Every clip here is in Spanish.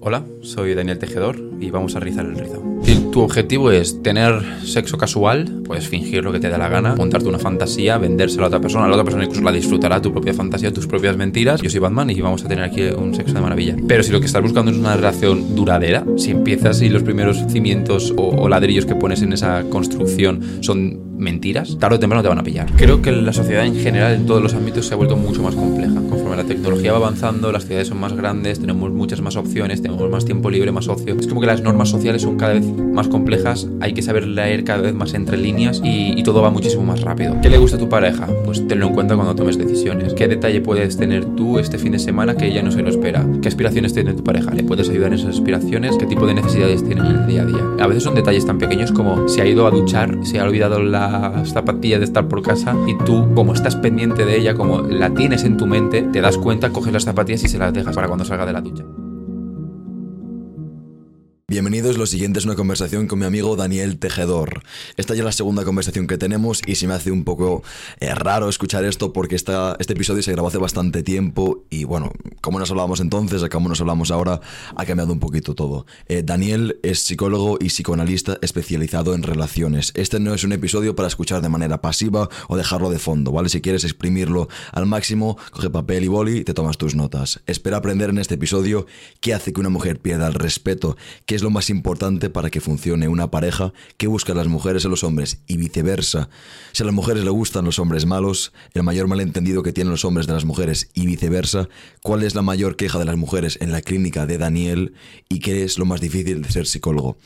Hola, soy Daniel Tejedor y vamos a rizar el rizo. Si tu objetivo es tener sexo casual, puedes fingir lo que te dé la gana, montarte una fantasía, vendérsela a otra persona, la otra persona incluso la disfrutará, tu propia fantasía, tus propias mentiras. Yo soy Batman y vamos a tener aquí un sexo de maravilla. Pero si lo que estás buscando es una relación duradera, si empiezas y los primeros cimientos o ladrillos que pones en esa construcción son mentiras, tarde o temprano te van a pillar. Creo que la sociedad en general, en todos los ámbitos, se ha vuelto mucho más compleja. Conforme la tecnología va avanzando, las ciudades son más grandes, tenemos muchas más opciones, tenemos más tiempo libre, más ocio. Es como que las normas sociales son cada vez más complejas, hay que saber leer cada vez más entre líneas y, y todo va muchísimo más rápido. ¿Qué le gusta a tu pareja? Pues tenlo en cuenta cuando tomes decisiones. ¿Qué detalle puedes tener tú este fin de semana que ella no se lo espera? ¿Qué aspiraciones tiene tu pareja? ¿Le puedes ayudar en esas aspiraciones? ¿Qué tipo de necesidades tiene en el día a día? A veces son detalles tan pequeños como si ha ido a duchar, se ha olvidado las zapatillas de estar por casa y tú, como estás pendiente de ella, como la tienes en tu mente, te das cuenta, coges las zapatillas y se las dejas para cuando salga de la ducha. Bienvenidos, lo siguiente es una conversación con mi amigo Daniel Tejedor. Esta ya es la segunda conversación que tenemos y se me hace un poco eh, raro escuchar esto porque esta, este episodio se grabó hace bastante tiempo y bueno, como nos hablábamos entonces, a cómo nos hablamos ahora, ha cambiado un poquito todo. Eh, Daniel es psicólogo y psicoanalista especializado en relaciones. Este no es un episodio para escuchar de manera pasiva o dejarlo de fondo, ¿vale? Si quieres exprimirlo al máximo, coge papel y boli y te tomas tus notas. Espera aprender en este episodio qué hace que una mujer pierda el respeto, qué es lo más importante para que funcione una pareja, qué buscan las mujeres en los hombres y viceversa. Si a las mujeres le gustan los hombres malos, el mayor malentendido que tienen los hombres de las mujeres y viceversa, cuál es la mayor queja de las mujeres en la clínica de Daniel y qué es lo más difícil de ser psicólogo.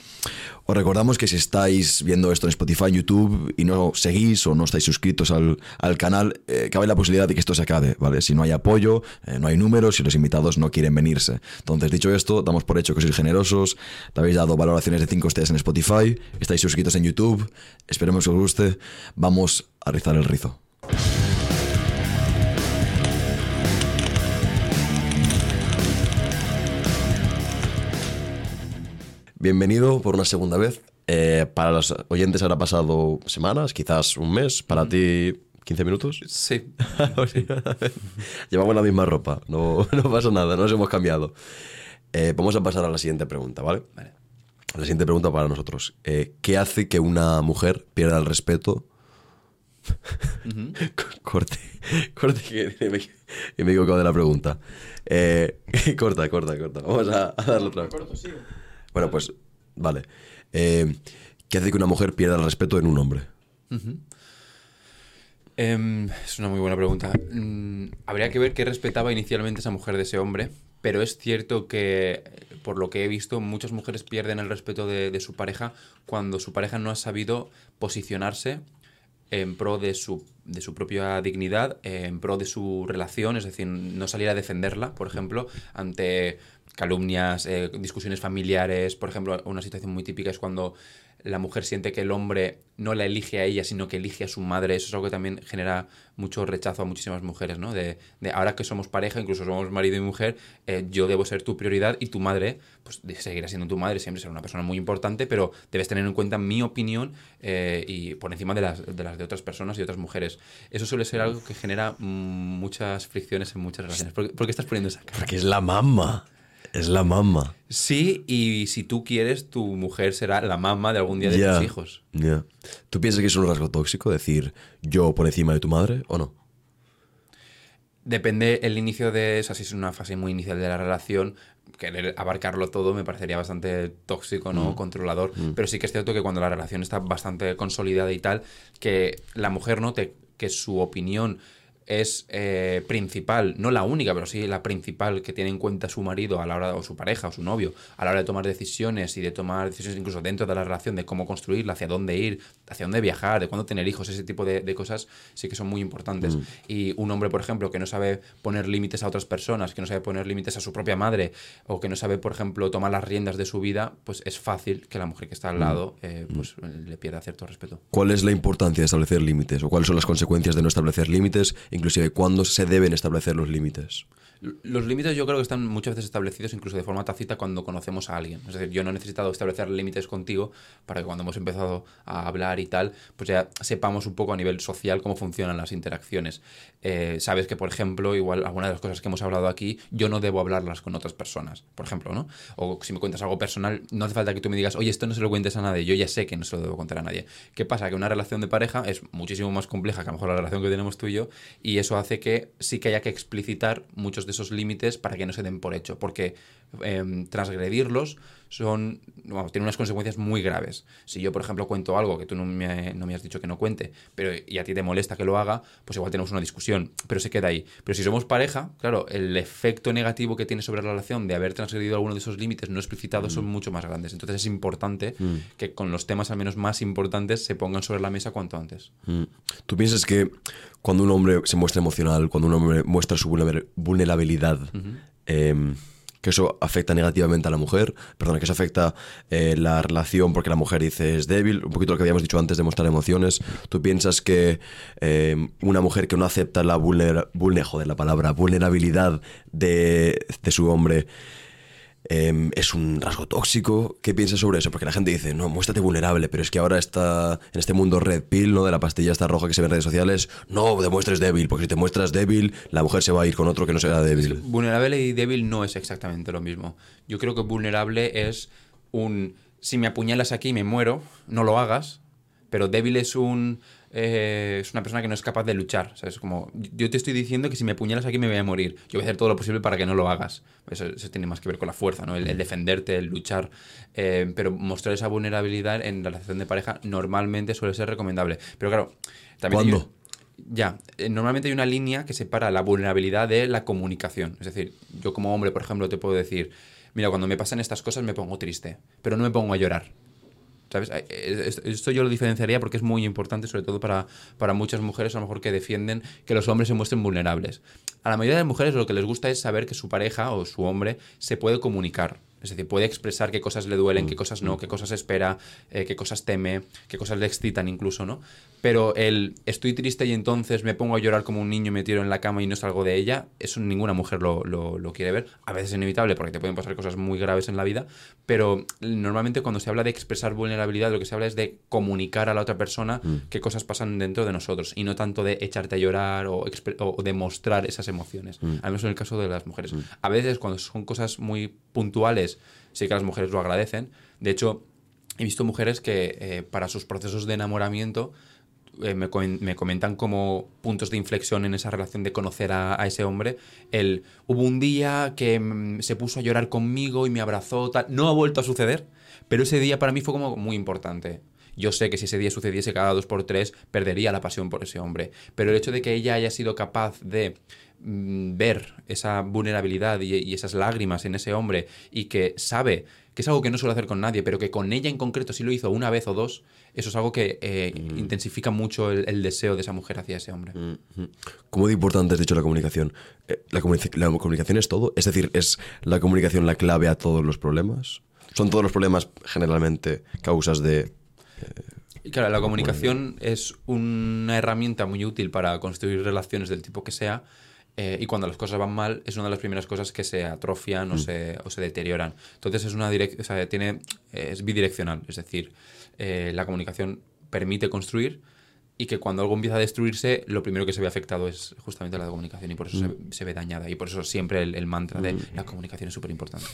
Os recordamos que si estáis viendo esto en Spotify, YouTube y no seguís o no estáis suscritos al, al canal, eh, cabe la posibilidad de que esto se acabe, ¿vale? Si no hay apoyo, eh, no hay números y los invitados no quieren venirse. Entonces, dicho esto, damos por hecho que sois generosos, le habéis dado valoraciones de 5 estrellas en Spotify, estáis suscritos en YouTube, esperemos que os guste, vamos a rizar el rizo. Bienvenido por una segunda vez. Eh, para los oyentes habrá pasado semanas, quizás un mes. Para ti, 15 minutos. Sí. Llevamos la misma ropa, no, no pasa nada, no nos hemos cambiado. Eh, vamos a pasar a la siguiente pregunta, ¿vale? Vale. La siguiente pregunta para nosotros. Eh, ¿Qué hace que una mujer pierda el respeto? corte, corte, que me, que me he equivocado de la pregunta. Eh, corta, corta, corta. Vamos a, a darle otra vez. Bueno, pues, vale. Eh, ¿Qué hace que una mujer pierda el respeto en un hombre? Em, es una muy buena pregunta. Mm, habría que ver qué respetaba inicialmente esa mujer de ese hombre, pero es cierto que, por lo que he visto, muchas mujeres pierden el respeto de, su pareja cuando su pareja no ha sabido posicionarse en pro de su, de su propia dignidad, en pro de su relación, es decir, no salir a defenderla, por ejemplo, ante calumnias, eh, discusiones familiares. Por ejemplo, una situación muy típica es cuando la mujer siente que el hombre no la elige a ella, sino que elige a su madre. Eso es algo que también genera mucho rechazo a muchísimas mujeres, ¿no? De, de ahora que somos pareja, incluso somos marido y mujer, eh, yo debo ser tu prioridad y tu madre, pues seguirá siendo tu madre, siempre será una persona muy importante, pero debes tener en cuenta mi opinión eh, y por encima de las, de las de otras personas y otras mujeres. Eso suele ser algo que genera mm, muchas fricciones en muchas relaciones. ¿Por, por qué estás poniendo esa cara? Porque es la mamá. Es la mamá. Sí, y si tú quieres, tu mujer será la mamá de algún día de tus hijos. ¿Tú piensas que es un rasgo tóxico decir yo por encima de tu madre o no? Depende el inicio de, o sea, si es una fase muy inicial de la relación, querer abarcarlo todo me parecería bastante tóxico, ¿no? Controlador. Pero sí que es cierto que cuando la relación está bastante consolidada y tal, que la mujer note que su opinión es eh, principal, no la única, pero sí la principal que tiene en cuenta su marido a la hora, o su pareja, o su novio, a la hora de tomar decisiones y de tomar decisiones incluso dentro de la relación, de cómo construirla, hacia dónde ir, hacia dónde viajar, de cuándo tener hijos, ese tipo de, de cosas sí que son muy importantes. Y un hombre, por ejemplo, que no sabe poner límites a otras personas, que no sabe poner límites a su propia madre, o que no sabe, por ejemplo, tomar las riendas de su vida, pues es fácil que la mujer que está al lado eh, pues, le pierda cierto respeto. ¿Cuál es la importancia de establecer límites? ¿O cuáles son las consecuencias de no establecer límites? Inclusive, ¿cuándo se deben establecer los límites? Los límites yo creo que están muchas veces establecidos incluso de forma tácita cuando conocemos a alguien. Es decir, yo no he necesitado establecer límites contigo para que cuando hemos empezado a hablar y tal, pues ya sepamos un poco a nivel social cómo funcionan las interacciones. Eh, sabes que, por ejemplo, igual algunas de las cosas que hemos hablado aquí, yo no debo hablarlas con otras personas, por ejemplo, ¿no? O si me cuentas algo personal, no hace falta que tú me digas, oye, esto no se lo cuentes a nadie, yo ya sé que no se lo debo contar a nadie. ¿Qué pasa? Que una relación de pareja es muchísimo más compleja que a lo mejor la relación que tenemos tú y yo, y eso hace que sí que haya que explicitar muchos de esos límites para que no se den por hecho, porque em, transgredirlos son, vamos, tienen unas consecuencias muy graves. Si yo, por ejemplo, cuento algo que tú no me, no me, has dicho que no cuente, pero y a ti te molesta que lo haga, pues igual tenemos una discusión, pero se queda ahí. Pero si somos pareja, claro, el efecto negativo que tiene sobre la relación de haber transgredido alguno de esos límites no explicitados son mm. mucho más grandes. Entonces es importante mm. que con los temas al menos más importantes se pongan sobre la mesa cuanto antes. Mm. ¿Tú piensas que cuando un hombre se muestra emocional, cuando un hombre muestra su vulnerabilidad, que eso afecta negativamente a la mujer, perdona, que eso afecta eh, la relación porque la mujer dice es débil, un poquito lo que habíamos dicho antes de mostrar emociones. ¿Tú piensas que eh, una mujer que no acepta la la palabra, vulnerabilidad de, de su hombre Em, es un rasgo tóxico. ¿Qué piensas sobre eso? Porque la gente dice, no, muéstrate vulnerable, pero es que ahora está en este mundo red pill, ¿no? De la pastilla esta roja que se ve en redes sociales, no demuestres débil, porque si te muestras débil, la mujer se va a ir con otro que no sea débil. vulnerable y débil no es exactamente lo mismo. Yo creo que vulnerable es un, si me apuñalas aquí me muero, no lo hagas, pero débil es un eh, es una persona que no es capaz de luchar. ¿sabes? Como, yo te estoy diciendo que si me apuñalas aquí me voy a morir. Yo voy a hacer todo lo posible para que no lo hagas. Eso, tiene más que ver con la fuerza, ¿no? El, defenderte, el luchar. Eh, pero mostrar esa vulnerabilidad en la relación de pareja normalmente suele ser recomendable. Pero claro, también... ¿Cuándo? ya, eh, normalmente hay una línea que separa la vulnerabilidad de la comunicación. Es decir, yo como hombre, por ejemplo, te puedo decir, mira, cuando me pasan estas cosas me pongo triste, pero no me pongo a llorar. ¿Sabes? Esto yo lo diferenciaría porque es muy importante, sobre todo para, para muchas mujeres, a lo mejor que defienden que los hombres se muestren vulnerables. A la mayoría de las mujeres lo que les gusta es saber que su pareja o su hombre se puede comunicar es decir, puede expresar qué cosas le duelen, qué mm, cosas no, mm. qué cosas espera, eh, qué cosas teme, qué cosas le excitan incluso, ¿no? Pero el estoy triste y entonces me pongo a llorar como un niño y me tiro en la cama y no salgo de ella, eso ninguna mujer lo, lo, quiere ver. A veces es inevitable porque te pueden pasar cosas muy graves en la vida, pero normalmente cuando se habla de expresar vulnerabilidad, lo que se habla es de comunicar a la otra persona mm. qué cosas pasan dentro de nosotros y no tanto de echarte a llorar o, o demostrar esas emociones. Al menos en el caso de las mujeres. A veces cuando son cosas muy puntuales, sí que las mujeres lo agradecen. De hecho, he visto mujeres que eh, para sus procesos de enamoramiento eh, me, comentan como puntos de inflexión en esa relación de conocer a, ese hombre. El, hubo un día que mm, se puso a llorar conmigo y me abrazó. No ha vuelto a suceder, pero ese día para mí fue como muy importante. Yo sé que si ese día sucediese cada dos por tres, perdería la pasión por ese hombre. Pero el hecho de que ella haya sido capaz de mm, ver esa vulnerabilidad y, esas lágrimas en ese hombre y que sabe que es algo que no suele hacer con nadie, pero que con ella en concreto sí lo hizo una vez o dos, eso es algo que eh, mm. intensifica mucho el, deseo de esa mujer hacia ese hombre. Mm, ¿Cómo de importante has dicho la comunicación? Eh, ¿La, comunicación es todo? Es decir, ¿es la comunicación la clave a todos los problemas? ¿Son todos los problemas generalmente causas de y claro, la comunicación es una herramienta muy útil para construir relaciones del tipo que sea. Eh, y cuando las cosas van mal, es una de las primeras cosas que se atrofian o, mm. se, o se, deterioran. Entonces es una o sea, tiene, es bidireccional, es decir, eh, la comunicación permite construir, y que cuando algo empieza a destruirse, lo primero que se ve afectado es justamente la comunicación y por eso se, mm. ve dañada. Y por eso siempre el, mantra de mm. la comunicación es súper importante.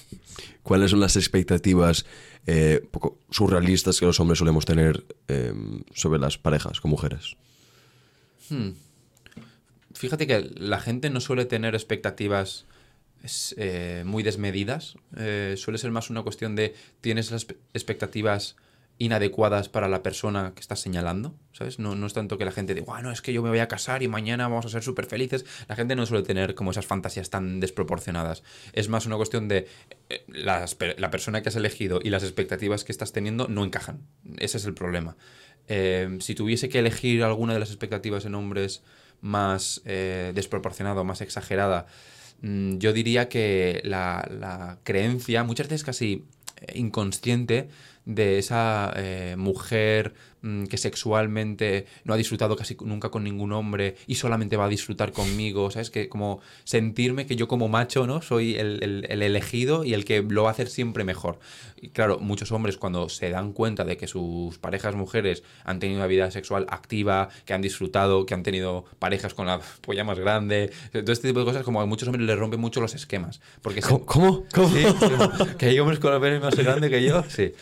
¿Cuáles son las expectativas eh, poco surrealistas que los hombres solemos tener eh, sobre las parejas con mujeres? Hmm. Fíjate que la gente no suele tener expectativas eh, muy desmedidas. suele ser más una cuestión de tienes las expectativas inadecuadas para la persona que estás señalando, ¿sabes? No, no es tanto que la gente diga, bueno, es que yo me voy a casar y mañana vamos a ser súper felices. La gente no suele tener como esas fantasías tan desproporcionadas. Es más una cuestión de eh, la persona que has elegido y las expectativas que estás teniendo no encajan. Ese es el problema. Eh, si tuviese que elegir alguna de las expectativas en hombres más eh, desproporcionada o más exagerada, mm, yo diría que la creencia, muchas veces casi inconsciente, de esa eh, mujer mm, que sexualmente no ha disfrutado casi nunca con ningún hombre y solamente va a disfrutar conmigo, ¿sabes? Que como sentirme que yo como macho, ¿no? Soy el, el- el elegido y el que lo va a hacer siempre mejor. Y claro, muchos hombres cuando se dan cuenta de que sus parejas mujeres han tenido una vida sexual activa, que han disfrutado, que han tenido parejas con la polla más grande, todo este tipo de cosas, como a muchos hombres les rompen mucho los esquemas. Porque ¿Cómo? ¿Cómo? ¿Cómo? Sí, sí, que hay hombres con la pene más grande que yo, sí.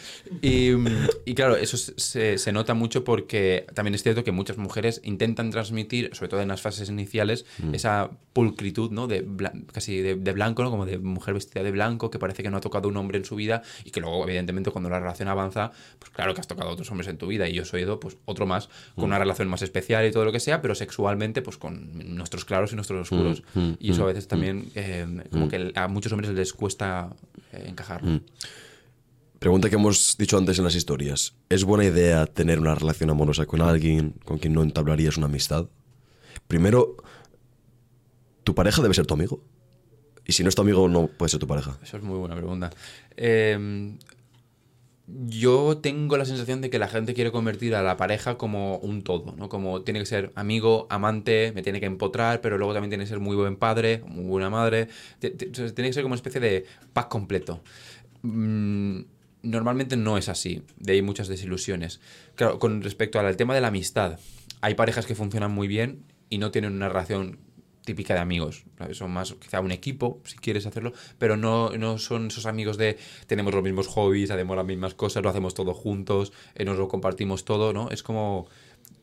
Y, mm, y claro, eso se, se nota mucho porque también es cierto que muchas mujeres intentan transmitir, sobre todo en las fases iniciales, esa pulcritud, ¿no? De casi de, de blanco, ¿no? Como de mujer vestida de blanco, que parece que no ha tocado un hombre en su vida y que luego, evidentemente, cuando la relación avanza, pues claro que has tocado a otros hombres en tu vida y yo soy Edo, pues otro más, con una relación más especial y todo lo que sea, pero sexualmente, pues con nuestros claros y nuestros oscuros. y eso a veces también, eh, como que a muchos hombres les cuesta eh, encajar. Pregunta que hemos dicho antes en las historias. ¿Es buena idea tener una relación amorosa con alguien con quien no entablarías una amistad? Primero, ¿tu pareja debe ser tu amigo? Y si no es tu amigo, no puede ser tu pareja. Eso es muy buena pregunta. Eh, yo tengo la sensación de que la gente quiere convertir a la pareja como un todo, ¿no? Como tiene que ser amigo, amante, me tiene que empotrar, pero luego también tiene que ser muy buen padre, muy buena madre. Tiene que ser como una especie de pack completo. Mm, normalmente no es así, de ahí muchas desilusiones. Claro, con respecto al tema de la amistad, hay parejas que funcionan muy bien y no tienen una relación típica de amigos. ¿sabes? Son más quizá un equipo, si quieres hacerlo, pero no, no son esos amigos de tenemos los mismos hobbies, hacemos las mismas cosas, lo hacemos todo juntos, eh, nos lo compartimos todo, ¿no? Es como...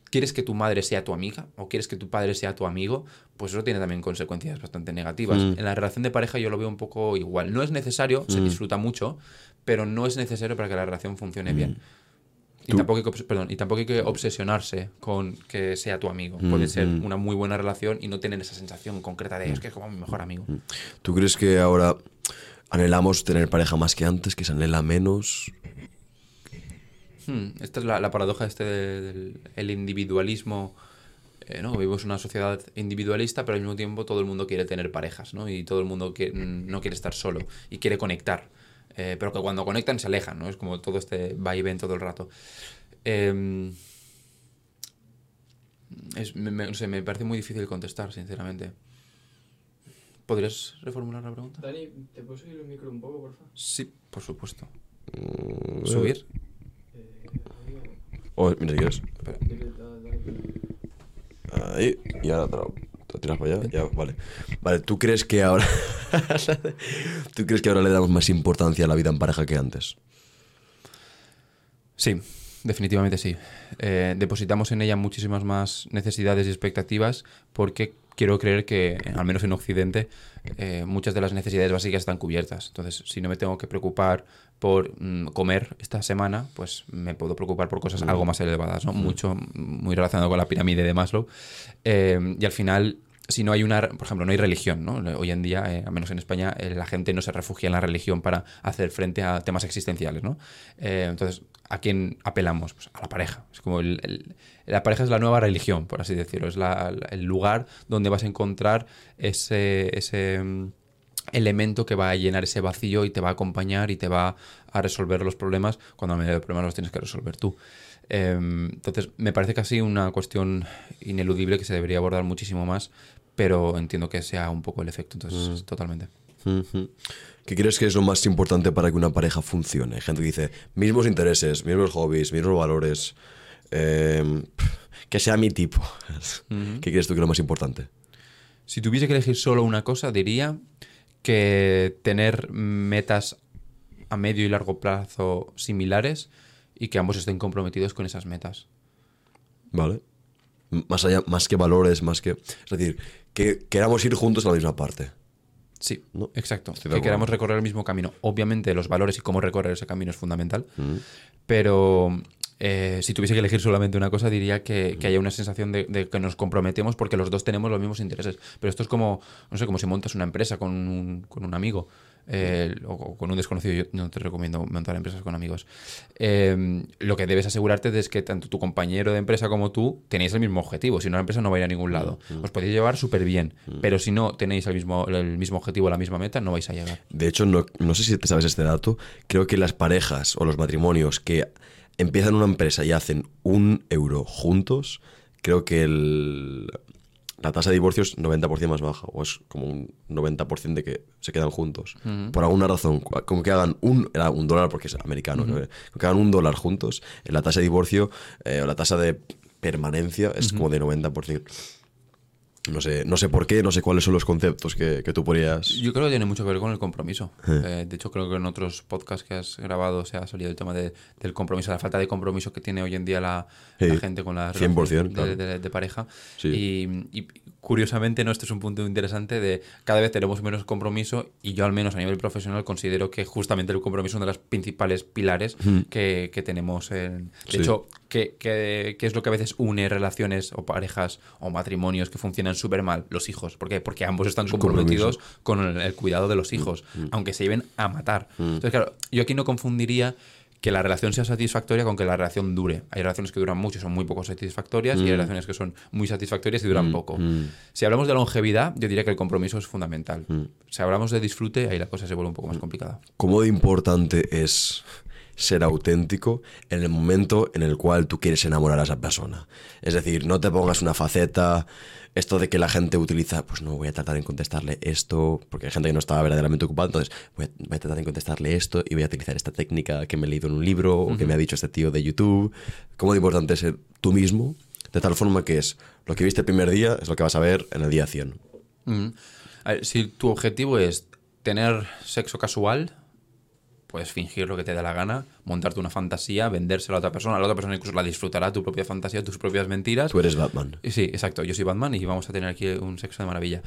¿Quieres que tu madre sea tu amiga o quieres que tu padre sea tu amigo? Pues eso tiene también consecuencias bastante negativas. En la relación de pareja yo lo veo un poco igual. No es necesario, se disfruta mucho, pero no es necesario para que la relación funcione bien. Y tampoco, hay que, obs- perdón, y tampoco hay que obsesionarse con que sea tu amigo. Puede ser una muy buena relación y no tener esa sensación concreta de es que es como mi mejor amigo. ¿Tú crees que ahora anhelamos tener pareja más que antes, que se anhela menos? Hmm, esta es la, la paradoja este de- del el individualismo. eh, ¿no? Vivimos en una sociedad individualista, pero al mismo tiempo todo el mundo quiere tener parejas, ¿no? Y todo el mundo que, no quiere estar solo y quiere conectar. Eh, pero que cuando conectan se alejan, ¿no? Es como todo este va y ven todo el rato. Em, es- me, me- no sé, me parece muy difícil contestar, sinceramente. ¿Podrías reformular la pregunta? Dani, ¿te puedo subir el micro un poco, por favor? Sí, por supuesto. ¿Subir? Eh, amigo, Oh, mira, si quieres. Espera. Ahí, y ahora te lo, te lo tiras para allá. Ya, vale. Vale, ¿tú crees que ahora. ¿Tú crees que ahora le damos más importancia a la vida en pareja que antes? Sí, definitivamente sí. Eh, depositamos en ella muchísimas más necesidades y expectativas porque quiero creer que, al menos en Occidente, eh, muchas de las necesidades básicas están cubiertas. Entonces, si no me tengo que preocupar por mm, comer esta semana, pues me puedo preocupar por cosas algo más elevadas, ¿no? Mucho, muy relacionado con la pirámide de Maslow. Eh, y al final si no hay una, por ejemplo, no hay religión, ¿no? Hoy en día, eh, al menos en España, eh, la gente no se refugia en la religión para hacer frente a temas existenciales, ¿no? Eh, entonces, ¿a quién apelamos? Pues a la pareja. Es como el- la pareja es la nueva religión, por así decirlo. Es la- el lugar donde vas a encontrar ese, ese mm, elemento que va a llenar ese vacío y te va a acompañar y te va a resolver los problemas cuando a medida de problemas los tienes que resolver tú. Eh, entonces, me parece casi una cuestión ineludible que se debería abordar muchísimo más, pero entiendo que sea un poco el efecto, entonces, totalmente. Ujú. ¿Qué crees que es lo más importante para que una pareja funcione? Gente que dice, mismos intereses, mismos hobbies, mismos valores, eh, que sea mi tipo. ¿Qué crees tú que es lo más importante? Si tuviese que elegir solo una cosa, diría que tener metas a medio y largo plazo similares y que ambos estén comprometidos con esas metas. ¿Vale? Más allá, más que valores, más que... Es decir, que queramos ir juntos a la misma parte. Sí, No, exacto. estoy Que queramos recorrer el mismo camino. Obviamente los valores y cómo recorrer ese camino es fundamental, pero eh, si tuviese que elegir solamente una cosa diría que, que haya una sensación de, de que nos comprometemos porque los dos tenemos los mismos intereses. Pero esto es como, no sé, como si montas una empresa con un, con un amigo. Eh, o, o con un desconocido, yo no te recomiendo montar empresas con amigos. Eh, lo que debes asegurarte es que tanto tu compañero de empresa como tú tenéis el mismo objetivo. Si no, la empresa no va a ir a ningún lado. Os podéis llevar súper bien, pero si no tenéis el mismo, el mismo objetivo, la misma meta, no vais a llegar. De hecho, no, no sé si te sabes este dato. Creo que las parejas o los matrimonios que empiezan una empresa y hacen un euro juntos, creo que el- la tasa de divorcio es 90% más baja, o es como un 90% de que se quedan juntos. Por alguna razón, como que hagan un, era un dólar porque es americano, ¿no? Como que hagan un dólar juntos, eh, la tasa de divorcio eh, o la tasa de permanencia es como de 90%. No sé, no sé por qué, no sé cuáles son los conceptos que, que tú podrías... Yo creo que tiene mucho que ver con el compromiso. Eh, de hecho, creo que en otros podcasts que has grabado se ha salido el tema de- del compromiso, la falta de compromiso que tiene hoy en día la, gente con la 100%, relación de, claro. de- de pareja. Sí. Y, y curiosamente, ¿no? este es un punto interesante de cada vez tenemos menos compromiso y yo al menos a nivel profesional considero que justamente el compromiso es uno de los principales pilares que, que tenemos. En, de Sí. hecho, ¿qué, qué, qué es lo que a veces une relaciones o parejas o matrimonios que funcionan súper mal? Los hijos. ¿Por qué? Porque ambos están comprometidos con el, el cuidado de los hijos, aunque se lleven a matar. Entonces, claro, yo aquí no confundiría que la relación sea satisfactoria con que la relación dure. Hay relaciones que duran mucho y son muy poco satisfactorias y hay relaciones que son muy satisfactorias y duran poco. Si hablamos de longevidad, yo diría que el compromiso es fundamental. Si hablamos de disfrute, ahí la cosa se vuelve un poco más complicada. ¿Cómo de importante es ser auténtico en el momento en el cual tú quieres enamorar a esa persona? Es decir, no te pongas una faceta, esto de que la gente utiliza, pues no, voy a tratar de contestarle esto, porque hay gente que no está verdaderamente ocupada, entonces voy a, voy a tratar de contestarle esto y voy a utilizar esta técnica que me he leído en un libro o que me ha dicho este tío de YouTube. ¿Cómo de importante es ser tú mismo? De tal forma que es lo que viste el primer día es lo que vas a ver en el día 100. Mm. A ver, si tu objetivo es tener sexo casual, puedes fingir lo que te dé la gana, montarte una fantasía, vendérsela a otra persona, la otra persona incluso la disfrutará, tu propia fantasía, tus propias mentiras. Tú eres Batman. Sí, exacto. Yo soy Batman y vamos a tener aquí un sexo de maravilla.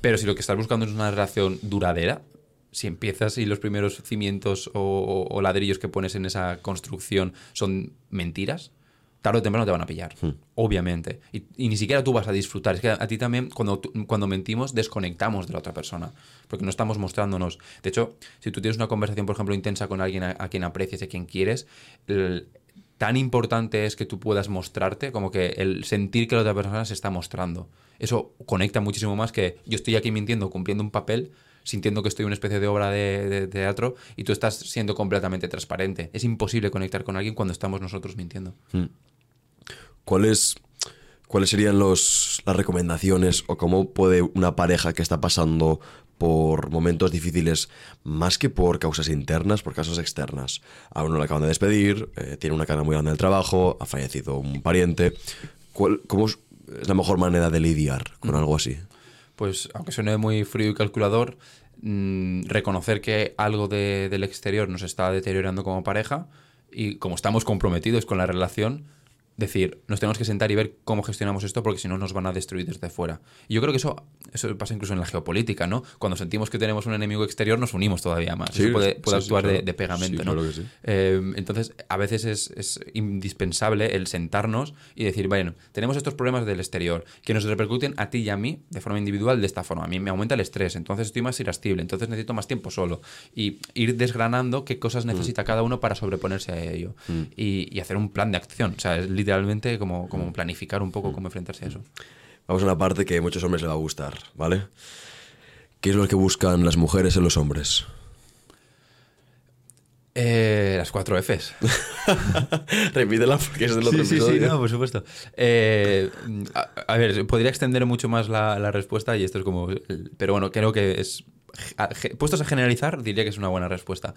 Pero si lo que estás buscando es una relación duradera, si empiezas y los primeros cimientos o, o- o ladrillos que pones en esa construcción son mentiras, tarde o temprano te van a pillar, obviamente. Y, y ni siquiera tú vas a disfrutar. Es que a, ti también, cuando, cuando mentimos, desconectamos de la otra persona. Porque no estamos mostrándonos. De hecho, si tú tienes una conversación, por ejemplo, intensa con alguien a, a quien aprecias y a quien quieres, el- tan importante es que tú puedas mostrarte como que el sentir que la otra persona se está mostrando. Eso conecta muchísimo más que yo estoy aquí mintiendo, cumpliendo un papel, sintiendo que estoy en una especie de obra de, de teatro y tú estás siendo completamente transparente. Es imposible conectar con alguien cuando estamos nosotros mintiendo. ¿Cuáles, ¿Cuáles serían los, las recomendaciones o cómo puede una pareja que está pasando por momentos difíciles, más que por causas internas, por causas externas? A uno le acaban de despedir, eh, tiene una carga muy grande en el trabajo, ha fallecido un pariente. ¿Cuál- ¿Cómo es es la mejor manera de lidiar con algo así? Pues, aunque suene muy frío y calculador, mm, reconocer que algo de- del exterior nos está deteriorando como pareja y como estamos comprometidos con la relación, decir, nos tenemos que sentar y ver cómo gestionamos esto porque si no nos van a destruir desde fuera. Y yo creo que eso, eso pasa incluso en la geopolítica, ¿no? Cuando sentimos que tenemos un enemigo exterior nos unimos todavía más. Sí, eso puede, sí, puede sí, actuar de, claro. de pegamento, Sí, ¿no? claro sí. Eh, entonces, a veces es, es indispensable el sentarnos y decir, bueno, tenemos estos problemas del exterior que nos repercuten a ti y a mí de forma individual de esta forma. A mí me aumenta el estrés, entonces estoy más irascible, entonces necesito más tiempo solo. Y ir desgranando qué cosas Mm. necesita cada uno para sobreponerse a ello. Y, y hacer un plan de acción. O sea, es literalmente como, Mm. como planificar un poco cómo enfrentarse a eso. Vamos a una parte que a muchos hombres les va a gustar, ¿vale? ¿Qué es lo que buscan las mujeres en los hombres? Eh, las cuatro Fs. Repítela porque es del otro Sí, sí, sí, no, por supuesto. Eh, a, a ver, podría extender mucho más la, la respuesta y esto es como... Pero bueno, creo que es... a- Puestos a generalizar, diría que es una buena respuesta.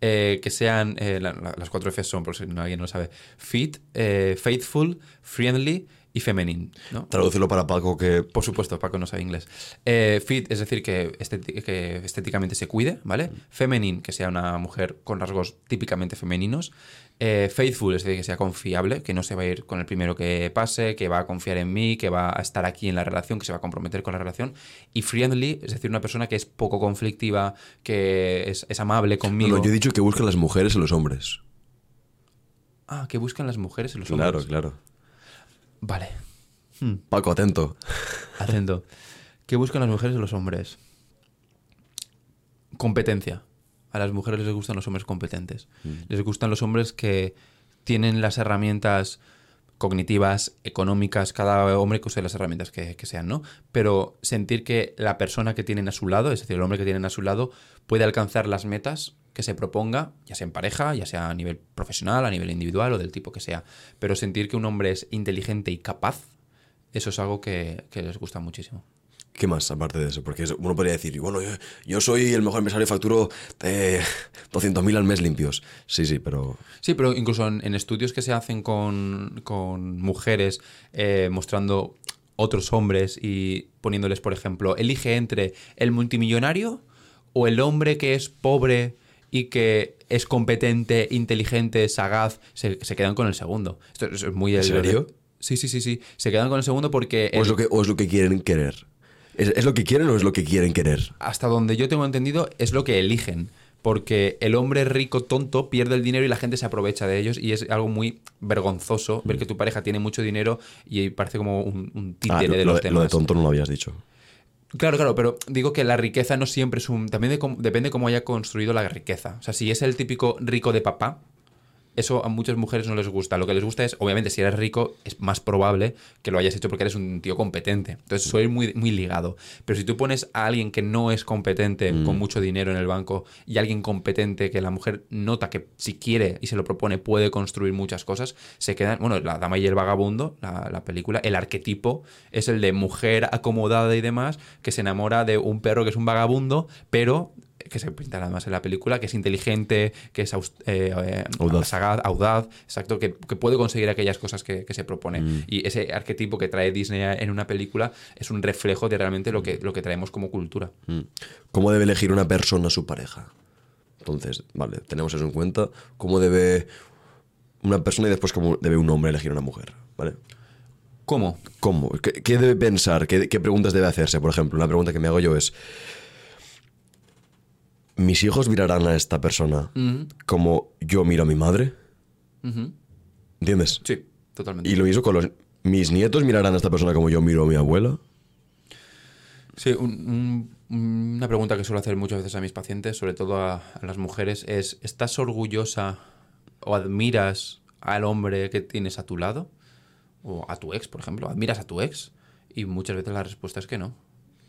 Eh, que sean... eh, la- la- las cuatro Fs son, por si no- alguien no lo sabe, fit, eh, faithful, friendly y feminine. ¿no? Traducirlo para Paco que Por supuesto, Paco no sabe inglés. Eh, fit, es decir, que, estéti- que estéticamente se cuide, ¿vale? Feminine, que sea una mujer con rasgos típicamente femeninos. Eh, faithful, es decir, que sea confiable, que no se va a ir con el primero que pase, que va a confiar en mí, que va a estar aquí en la relación, que se va a comprometer con la relación. Y friendly, es decir, una persona que es poco conflictiva, que es, es amable conmigo. No, no, yo he dicho que buscan las mujeres en los hombres. Ah, que buscan las mujeres en los Claro, hombres. claro. Vale. Paco, atento. Atento. ¿Qué buscan las mujeres en los hombres? competencia. A las mujeres les gustan los hombres competentes. Les gustan los hombres que tienen las herramientas cognitivas, económicas, cada hombre que use las herramientas que, que sean, ¿no? Pero sentir que la persona que tienen a su lado, es decir, el hombre que tienen a su lado, puede alcanzar las metas que se proponga, ya sea en pareja, ya sea a nivel profesional, a nivel individual o del tipo que sea. Pero sentir que un hombre es inteligente y capaz, eso es algo que, que les gusta muchísimo. ¿Qué más aparte de eso? Porque uno podría decir, bueno, yo, yo soy el mejor empresario y facturo eh, 200.000 al mes limpios. Sí, sí, pero... Sí, pero incluso en, en estudios que se hacen con, con mujeres eh, mostrando otros hombres y poniéndoles, por ejemplo, elige entre el multimillonario o el hombre que es pobre y que es competente, inteligente, sagaz, se, se quedan con el segundo. Esto es muy... ¿En serio? Sí, sí, sí, sí. Se quedan con el segundo porque... ¿O es, el- lo que, o es lo que quieren querer? ¿Es, es lo que quieren o es lo que quieren querer? hasta donde yo tengo entendido, es lo que eligen. Porque el hombre rico tonto pierde el dinero y la gente se aprovecha de ellos. Y es algo muy vergonzoso ver que tu pareja tiene mucho dinero y parece como un, un Ah, títere lo, de lo los de, demás. lo de tonto no lo habías dicho. Claro, claro, pero digo que la riqueza no siempre es un. También de depende cómo haya construido la riqueza. O sea, si es el típico rico de papá, eso a muchas mujeres no les gusta. Lo que les gusta es, obviamente, si eres rico, es más probable que lo hayas hecho porque eres un tío competente. Entonces ir muy, muy ligado. Pero si tú pones a alguien que no es competente, con mucho dinero en el banco, y alguien competente que la mujer nota que si quiere y se lo propone puede construir muchas cosas, se quedan. Bueno, La Dama y el Vagabundo, la, la película, el arquetipo es el de mujer acomodada y demás, que se enamora de un perro que es un vagabundo, pero que se pinta además en la película, que es inteligente, que es eh, eh, Audaz. sagaz, audaz, exacto, que, que puede conseguir aquellas cosas que, que se propone. Y ese arquetipo que trae Disney en una película es un reflejo de realmente lo que, lo que traemos como cultura. Mm. ¿Cómo debe elegir una persona a su pareja? Entonces, vale, tenemos eso en cuenta. ¿Cómo debe una persona y después cómo debe un hombre elegir una mujer? ¿Vale? ¿Cómo? ¿Cómo? ¿Qué, qué debe pensar? ¿Qué, qué preguntas debe hacerse? Por ejemplo, una pregunta que me hago yo es: ¿Mis hijos mirarán a esta persona como yo miro a mi madre? ¿Entiendes? Sí, totalmente. Y lo mismo con los. ¿Mis nietos mirarán a esta persona como yo miro a mi abuela? Sí, un- un- una pregunta que suelo hacer muchas veces a mis pacientes, sobre todo a, a las mujeres, es ¿estás orgullosa o admiras al hombre que tienes a tu lado? O a tu ex, por ejemplo. ¿Admiras a tu ex? Y muchas veces la respuesta es que no.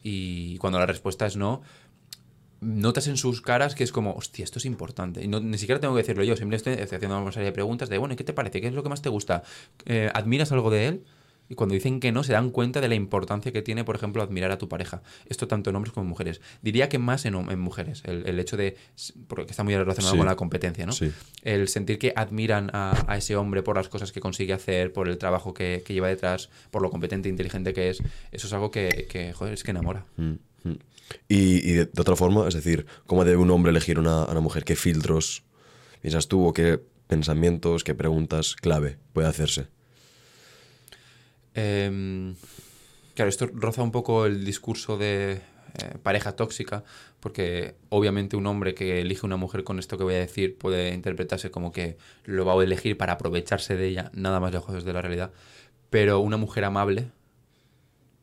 Y cuando la respuesta es no, notas en sus caras que es como, hostia, esto es importante. Y no, ni siquiera tengo que decirlo yo, simplemente estoy, haciendo una serie de preguntas de, bueno, ¿y ¿qué te parece? ¿Qué es lo que más te gusta? Eh, ¿Admiras algo de él? Y cuando dicen que no, se dan cuenta de la importancia que tiene, por ejemplo, admirar a tu pareja. Esto tanto en hombres como en mujeres. Diría que más en, mujeres. El, el hecho de. Porque está muy relacionado Sí. con la competencia, ¿no? Sí. El sentir que admiran a, a ese hombre por las cosas que consigue hacer, por el trabajo que, que lleva detrás, por lo competente e inteligente que es. Eso es algo que, que, joder, es que enamora. Mm, mm. Y, y de, de otra forma, es decir, ¿cómo debe un hombre elegir una, a una mujer? ¿Qué filtros piensas tú o qué pensamientos, qué preguntas clave puede hacerse? Em, claro, esto roza un poco el discurso de eh, pareja tóxica, porque obviamente un hombre que elige una mujer con esto que voy a decir puede interpretarse como que lo va a elegir para aprovecharse de ella, nada más lejos de la realidad. Pero una mujer amable,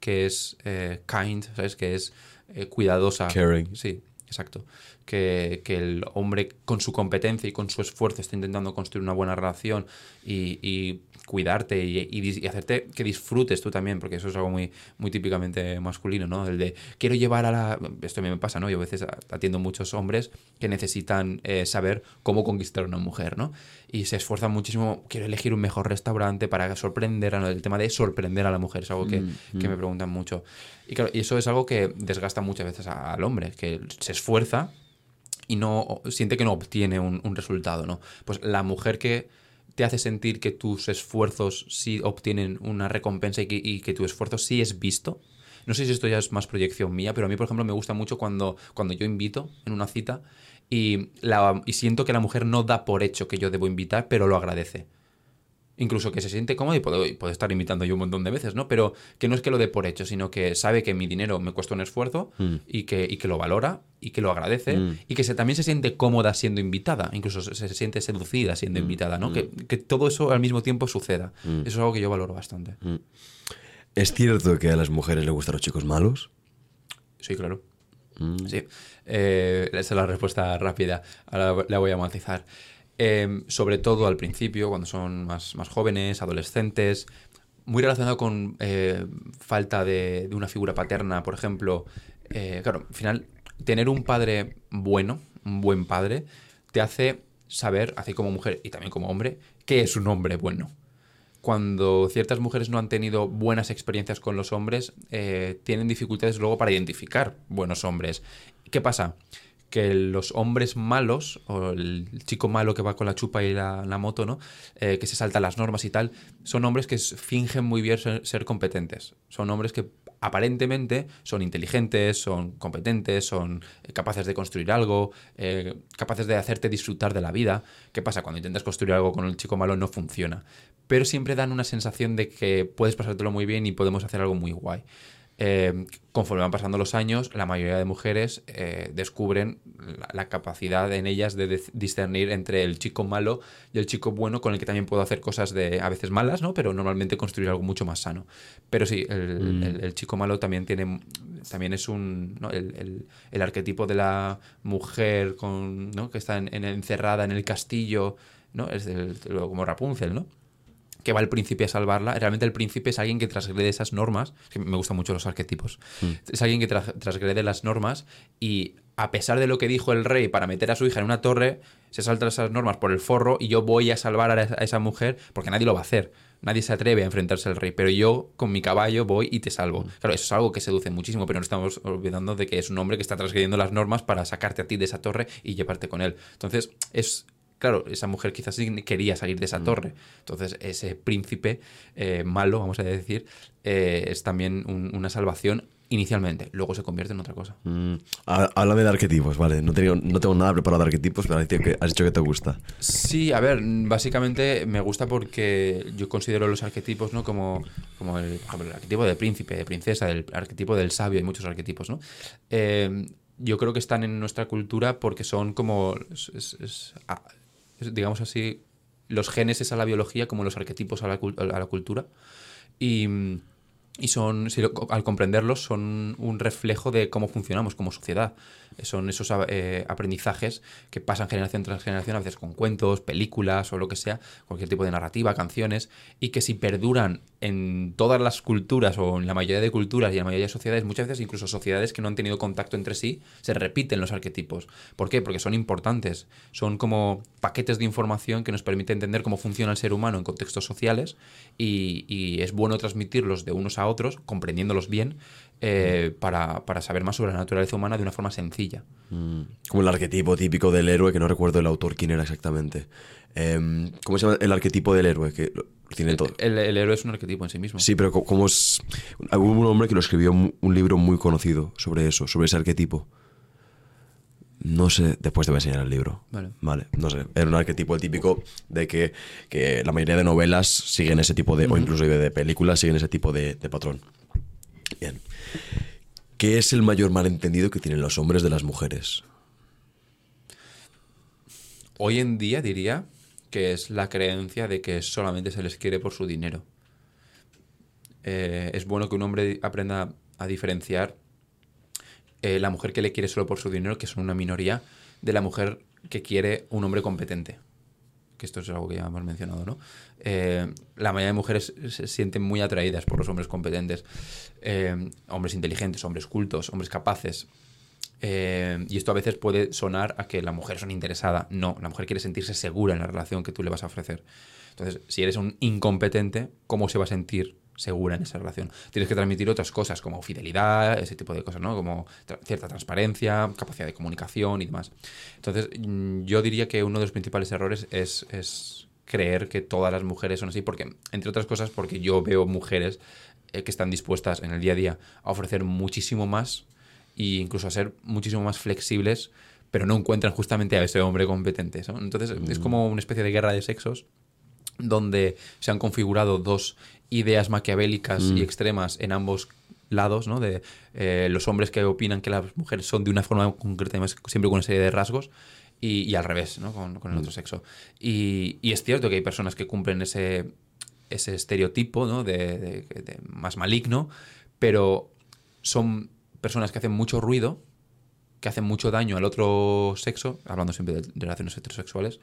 que es eh, kind, ¿sabes? Que es eh, cuidadosa. Caring. Sí, exacto. Que, que el hombre con su competencia y con su esfuerzo está intentando construir una buena relación y, y cuidarte y, y hacerte que disfrutes tú también, porque eso es algo muy, muy típicamente masculino, ¿no? El de quiero llevar a la... Esto a mí me pasa, ¿no? Yo a veces atiendo muchos hombres que necesitan eh, saber cómo conquistar a una mujer, ¿no? Y se esfuerzan muchísimo, quiero elegir un mejor restaurante para sorprender, a, el tema de sorprender a la mujer es algo que, que me preguntan mucho. Y claro, y eso es algo que desgasta muchas veces a- al hombre, que se esfuerza y no siente que no obtiene un, un resultado, ¿no? Pues la mujer que te hace sentir que tus esfuerzos sí obtienen una recompensa y que, tu esfuerzo sí es visto. No sé si esto ya es más proyección mía, pero a mí, por ejemplo, me gusta mucho cuando, cuando yo invito en una cita y, la, y siento que la mujer no da por hecho que yo debo invitar, pero lo agradece. Incluso que se siente cómodo y puedo, puedo estar invitando yo un montón de veces, ¿no? Pero que no es que lo dé por hecho, sino que sabe que mi dinero me cuesta un esfuerzo y, que, y que lo valora y que lo agradece y que se, también se siente cómoda siendo invitada, incluso se, se siente seducida siendo invitada, ¿no? Que, que todo eso al mismo tiempo suceda. Eso es algo que yo valoro bastante. ¿Es cierto que a las mujeres les gustan los chicos malos? Sí, claro. Sí. Eh, esa es la respuesta rápida. Ahora la voy a matizar. Eh, sobre todo al principio, cuando son más, más jóvenes, adolescentes, muy relacionado con eh, falta de, de una figura paterna, por ejemplo. Eh, claro, al final, tener un padre bueno, un buen padre, te hace saber, así como mujer y también como hombre, qué es un hombre bueno. Cuando ciertas mujeres no han tenido buenas experiencias con los hombres, eh, tienen dificultades luego para identificar buenos hombres. ¿Qué pasa? Que los hombres malos, o el chico malo que va con la chupa y la, moto, ¿no? Eh, que se saltan las normas y tal, son hombres que fingen muy bien ser, competentes. Son hombres que aparentemente son inteligentes, son competentes, son eh, capaces de construir algo, eh, capaces de hacerte disfrutar de la vida. ¿Qué pasa? Cuando intentas construir algo con el chico malo no funciona. Pero siempre dan una sensación de que puedes pasártelo muy bien y podemos hacer algo muy guay. Eh, conforme van pasando los años, la mayoría de mujeres eh, descubren la, la capacidad en ellas de discernir entre el chico malo y el chico bueno, con el que también puedo hacer cosas de a veces malas, ¿no? Pero normalmente construir algo mucho más sano. Pero sí, el, el- el chico malo también tiene también es un ¿no? el, arquetipo de la mujer con ¿no? que está en- en- encerrada en el castillo, ¿no? Es como Rapunzel, ¿no? Que va el príncipe a salvarla. Realmente el príncipe es alguien que transgrede esas normas. que me gustan mucho los arquetipos. Es alguien que tra- transgrede las normas y a pesar de lo que dijo el rey para meter a su hija en una torre, se saltan esas normas por el forro y yo voy a salvar a esa, a esa mujer porque nadie lo va a hacer. Nadie se atreve a enfrentarse al rey, pero yo con mi caballo voy y te salvo. Claro, eso es algo que seduce muchísimo, pero no estamos olvidando de que es un hombre que está transgrediendo las normas para sacarte a ti de esa torre y llevarte con él. Entonces, es Claro, esa mujer quizás sí quería salir de esa torre. Entonces, ese príncipe eh, malo, vamos a decir, eh, es también un- una salvación inicialmente. Luego se convierte en otra cosa. Mm, Háblame de arquetipos, vale. No, tengo, no tengo nada preparado de arquetipos, pero has dicho que, has dicho que te gusta. Sí, a ver, básicamente me gusta porque yo considero los arquetipos, ¿no? Como, como el, el arquetipo del príncipe, de princesa, el arquetipo del sabio, hay muchos arquetipos, ¿no? Eh, yo creo que están en nuestra cultura porque son como, es- es- es- es, digamos así, los genes es a la biología como los arquetipos a la, a la cultura. Y, y son, al comprenderlos, son un reflejo de cómo funcionamos como sociedad. Son esos eh, aprendizajes que pasan generación tras generación, a veces con cuentos, películas o lo que sea, cualquier tipo de narrativa, canciones, y que si perduran en todas las culturas o en la mayoría de culturas y en la mayoría de sociedades, muchas veces incluso sociedades que no han tenido contacto entre sí, se repiten los arquetipos. ¿Por qué? Porque son importantes. Son como paquetes de información que nos permiten entender cómo funciona el ser humano en contextos sociales y, y es bueno transmitirlos de unos a otros, comprendiéndolos bien, eh, para, para saber más sobre la naturaleza humana de una forma sencilla. Mm, Como el arquetipo típico del héroe, que no recuerdo el autor quién era exactamente. Em, ¿Cómo se llama el arquetipo del héroe? Que tiene todo. El, el héroe es un arquetipo en sí mismo. Sí, pero ¿cómo es...? Hubo un hombre que lo escribió un libro muy conocido sobre eso, sobre ese arquetipo. No sé, después te voy a enseñar el libro. Vale. Vale, no sé. Era un arquetipo típico de que, que la mayoría de novelas siguen ese tipo de, o incluso de películas siguen ese tipo de, de patrón. Bien. ¿Qué es el mayor malentendido que tienen los hombres de las mujeres? Hoy en día diría que es la creencia de que solamente se les quiere por su dinero. Eh, es bueno que un hombre aprenda a diferenciar eh, la mujer que le quiere solo por su dinero, que son una minoría, de la mujer que quiere un hombre competente. Que esto es algo que ya hemos mencionado, ¿no? Eh, la mayoría de mujeres se sienten muy atraídas por los hombres competentes. Eh, hombres inteligentes, hombres cultos, hombres capaces. Y esto a veces puede sonar a que la mujer es una interesada. No, la mujer quiere sentirse segura en la relación que tú le vas a ofrecer. Entonces, si eres un incompetente, ¿cómo se va a sentir segura en esa relación? Tienes que transmitir otras cosas como fidelidad, ese tipo de cosas, ¿no? Como tra- cierta transparencia, capacidad de comunicación y demás. Entonces, mm, yo diría que uno de los principales errores es, es creer que todas las mujeres son así, porque, entre otras cosas, porque yo veo mujeres eh, que están dispuestas en el día a día a ofrecer muchísimo más e incluso a ser muchísimo más flexibles, pero no encuentran justamente a ese hombre competente. ¿no? Entonces es como una especie de guerra de sexos donde se han configurado dos ideas maquiavélicas y extremas en ambos lados, ¿no? De eh, los hombres que opinan que las mujeres son de una forma concreta, además siempre con una serie de rasgos, y, y al revés, ¿no? Con, con el otro sexo. Y, y es cierto que hay personas que cumplen ese, ese estereotipo, ¿no? De, de- de más maligno, pero son personas que hacen mucho ruido que hacen mucho daño al otro sexo, hablando siempre de relaciones heterosexuales,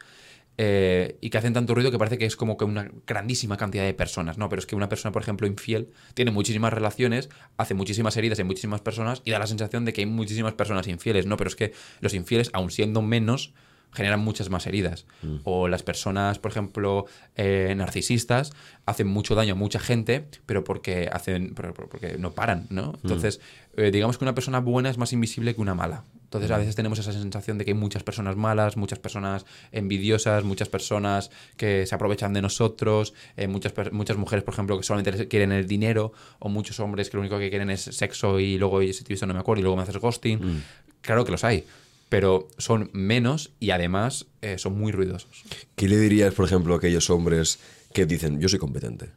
eh, y que hacen tanto ruido que parece que es como que una grandísima cantidad de personas, ¿no? Pero es que una persona, por ejemplo, infiel, tiene muchísimas relaciones, hace muchísimas heridas en muchísimas personas y da la sensación de que hay muchísimas personas infieles, ¿no? Pero es que los infieles, aun siendo menos, generan muchas más heridas. O las personas, por ejemplo, eh, narcisistas, hacen mucho daño a mucha gente, pero porque hacen porque no paran, ¿no? Entonces, eh, digamos que una persona buena es más invisible que una mala. Entonces, a veces tenemos esa sensación de que hay muchas personas malas, muchas personas envidiosas, muchas personas que se aprovechan de nosotros, eh, muchas, muchas mujeres, por ejemplo, que solamente quieren el dinero, o muchos hombres que lo único que quieren es sexo y luego, y si te he visto no me acuerdo, y luego me haces ghosting. Claro que los hay, pero son menos y además eh, son muy ruidosos. ¿Qué le dirías, por ejemplo, a aquellos hombres que dicen, yo soy competente,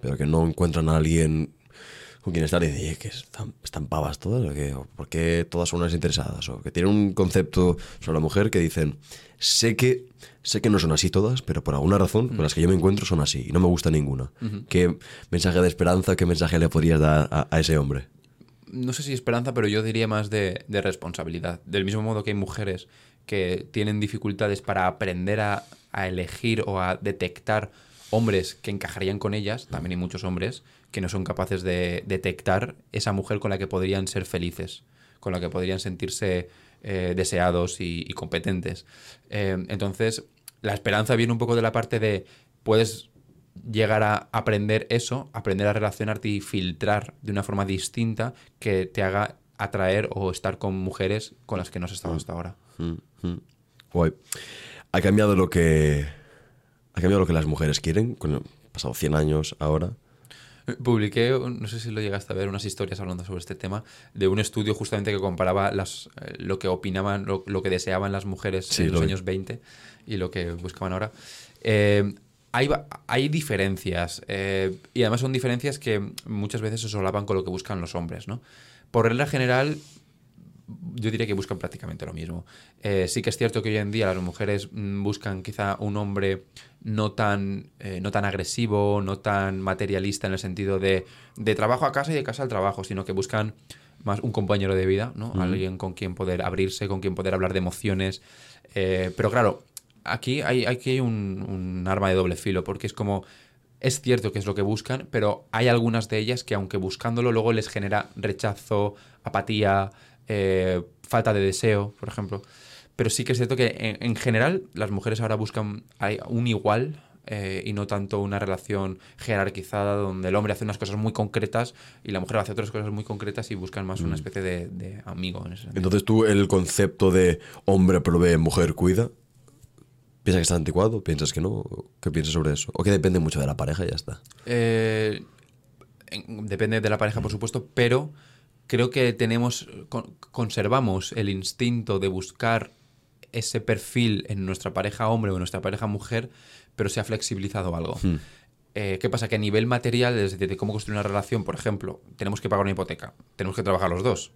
pero que no encuentran a alguien con quien estar y "Oye, que están, están pavas todas? ¿O, qué? ¿O por qué todas son unas interesadas? O que tienen un concepto sobre la mujer que dicen, sé que, sé que no son así todas, pero por alguna razón con las que yo me encuentro son así y no me gusta ninguna. ¿Qué mensaje de esperanza, qué mensaje le podrías dar a, a ese hombre? no sé si esperanza, pero yo diría más de, de responsabilidad. Del mismo modo que hay mujeres que tienen dificultades para aprender a, a elegir o a detectar hombres que encajarían con ellas, también hay muchos hombres que no son capaces de detectar esa mujer con la que podrían ser felices, con la que podrían sentirse eh, deseados y, competentes. Eh, entonces, la esperanza viene un poco de la parte de puedes llegar a aprender eso, aprender a relacionarte y filtrar de una forma distinta que te haga atraer o estar con mujeres con las que no has estado hasta ahora. Mm, mm. Guay. Ha cambiado lo que. Ha cambiado lo que las mujeres quieren. Con pasado 100 años ahora. Publiqué, no sé si lo llegaste a ver, unas historias hablando sobre este tema, de un estudio justamente que comparaba las, eh, lo que opinaban, lo, lo que deseaban las mujeres Sí, en lo los años 20 y lo que buscaban ahora. Eh, hay, hay diferencias eh, y además son diferencias que muchas veces se solapan con lo que buscan los hombres, ¿no? Por regla general, yo diría que buscan prácticamente lo mismo. Eh, sí que es cierto que hoy en día las mujeres mm, buscan quizá un hombre no tan, eh, no tan agresivo, no tan materialista en el sentido de, de trabajo a casa y de casa al trabajo, sino que buscan más un compañero de vida, ¿no? Alguien con quien poder abrirse, con quien poder hablar de emociones. Eh, pero claro, aquí hay, aquí hay un, un arma de doble filo, porque es como es cierto que es lo que buscan, pero hay algunas de ellas que aunque buscándolo luego les genera rechazo, apatía, eh, falta de deseo, por ejemplo. Pero sí que es cierto que en, en general las mujeres ahora buscan un igual eh, y no tanto una relación jerarquizada donde el hombre hace unas cosas muy concretas y la mujer hace otras cosas muy concretas y buscan más una especie de, de amigo en ese. Entonces tú, el concepto de hombre provee, mujer cuida, ¿piensas que está anticuado? ¿Piensas que no? ¿Qué piensas sobre eso? ¿O que depende mucho de la pareja y ya está? Eh, en- depende de la pareja, por supuesto, pero creo que tenemos, con- conservamos el instinto de buscar ese perfil en nuestra pareja hombre o en nuestra pareja mujer, pero se ha flexibilizado algo. Eh, ¿Qué pasa? Que a nivel material, es decir, de cómo construir una relación, por ejemplo, tenemos que pagar una hipoteca, tenemos que trabajar los dos.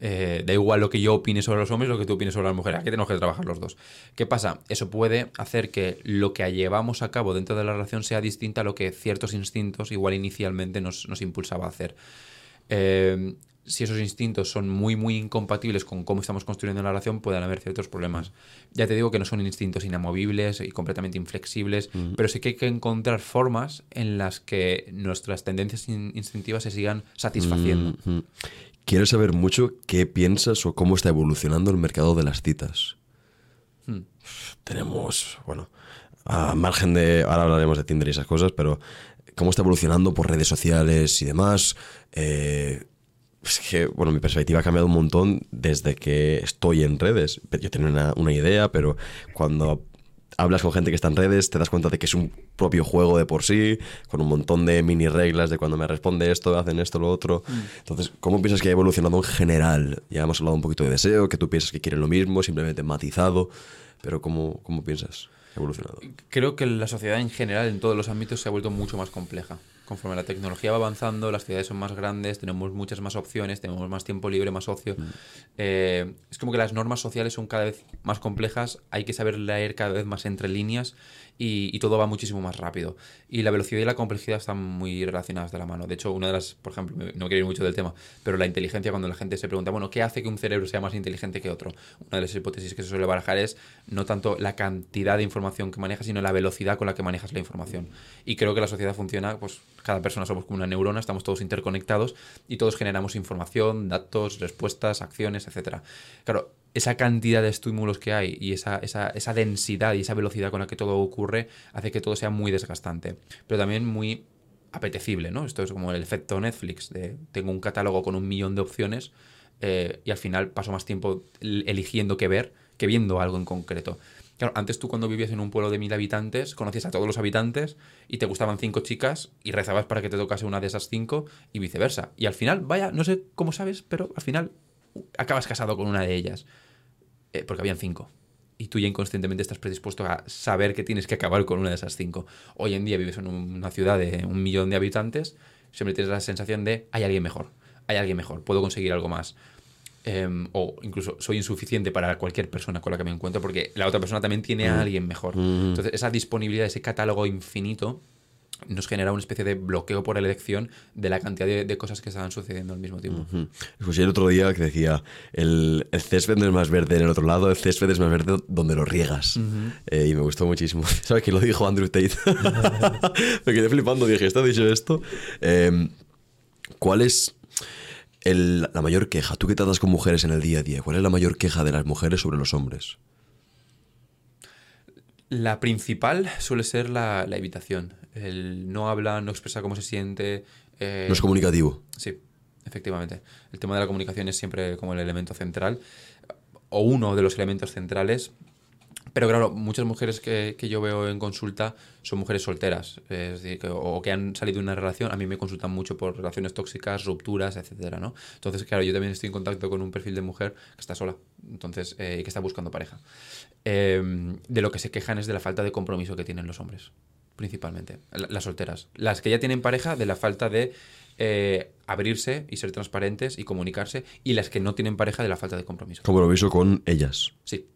Eh, da igual lo que yo opine sobre los hombres lo que tú opines sobre las mujeres, aquí tenemos que trabajar los dos. ¿Qué pasa? Eso puede hacer que lo que llevamos a cabo dentro de la relación sea distinta a lo que ciertos instintos igual inicialmente nos, nos impulsaba a hacer. Eh, si esos instintos son muy, muy incompatibles con cómo estamos construyendo la relación, pueden haber ciertos problemas. Ya te digo que no son instintos inamovibles y completamente inflexibles, pero sí que hay que encontrar formas en las que nuestras tendencias in- instintivas se sigan satisfaciendo. Quiero saber mucho qué piensas o cómo está evolucionando el mercado de las citas. Hmm. Tenemos, bueno, a margen de, ahora hablaremos de Tinder y esas cosas, pero cómo está evolucionando por redes sociales y demás. Eh, es que, bueno, mi perspectiva ha cambiado un montón desde que estoy en redes. Yo tenía una, una idea, pero cuando hablas con gente que está en redes, te das cuenta de que es un propio juego de por sí, con un montón de mini reglas de cuando me responde esto, hacen esto, lo otro. Entonces, ¿cómo piensas que ha evolucionado en general? Ya hemos hablado un poquito de deseo, que tú piensas que quieren lo mismo, simplemente matizado, pero ¿cómo, cómo piensas que ha evolucionado? Creo que la sociedad en general, en todos los ámbitos, se ha vuelto mucho más compleja. Conforme la tecnología va avanzando, las ciudades son más grandes, tenemos muchas más opciones, tenemos más tiempo libre, más ocio. Eh, es como que las normas sociales son cada vez más complejas, hay que saber leer cada vez más entre líneas y, todo va muchísimo más rápido. Y la velocidad y la complejidad están muy relacionadas de la mano. De hecho, una de las, por ejemplo, no quiero ir mucho del tema, pero la inteligencia, cuando la gente se pregunta, bueno, ¿qué hace que un cerebro sea más inteligente que otro? Una de las hipótesis que se suele barajar es no tanto la cantidad de información que manejas, sino la velocidad con la que manejas la información. Y creo que la sociedad funciona, pues cada persona somos como una neurona, estamos todos interconectados y todos generamos información, datos, respuestas, acciones, etcétera. Claro, esa cantidad de estímulos que hay y esa, esa, esa densidad y esa velocidad con la que todo ocurre hace que todo sea muy desgastante, pero también muy apetecible, ¿no? Esto es como el efecto Netflix, de tengo un catálogo con un millón de opciones eh, y al final paso más tiempo el- eligiendo qué ver que viendo algo en concreto. Claro, antes tú cuando vivías en un pueblo de mil habitantes, conocías a todos los habitantes y te gustaban cinco chicas y rezabas para que te tocase una de esas cinco y viceversa. Y al final, vaya, no sé cómo sabes, pero al final acabas casado con una de ellas. Eh, porque habían cinco. Y tú ya inconscientemente estás predispuesto a saber que tienes que acabar con una de esas cinco. Hoy en día vives en una ciudad de un millón de habitantes, siempre tienes la sensación de hay alguien mejor, hay alguien mejor, puedo conseguir algo más. Em, o incluso soy insuficiente para cualquier persona con la que me encuentro porque la otra persona también tiene a alguien mejor. Entonces, esa disponibilidad, ese catálogo infinito nos genera una especie de bloqueo por elección de la cantidad de, de cosas que estaban sucediendo al mismo tiempo. Mm. Escuché el otro día que decía, el, el césped no es más verde en el otro lado, el césped es más verde donde lo riegas. Eh, y me gustó muchísimo. ¿Sabes quién lo dijo? Andrew Tate. me quedé flipando, dije, ¿está dicho esto? Eh, ¿Cuál es el- la mayor queja? Tú que tratas con mujeres en el día a día, ¿cuál es la mayor queja de las mujeres sobre los hombres? La principal suele ser la, la evitación. El no habla, no expresa cómo se siente. eh, No es comunicativo. Sí, efectivamente. El tema de la comunicación es siempre como el elemento central, o uno de los elementos centrales. Pero claro, muchas mujeres que, que yo veo en consulta son mujeres solteras, es decir, que, o que han salido de una relación. A mí me consultan mucho por relaciones tóxicas, rupturas, etcétera, ¿no? Entonces, claro, yo también estoy en contacto con un perfil de mujer que está sola, entonces, eh, y que está buscando pareja. Eh, de lo que se quejan es de la falta de compromiso que tienen los hombres, principalmente, la- las solteras. Las que ya tienen pareja, de la falta de eh, abrirse y ser transparentes y comunicarse, y las que no tienen pareja, de la falta de compromiso. Compromiso con ellas, Sí,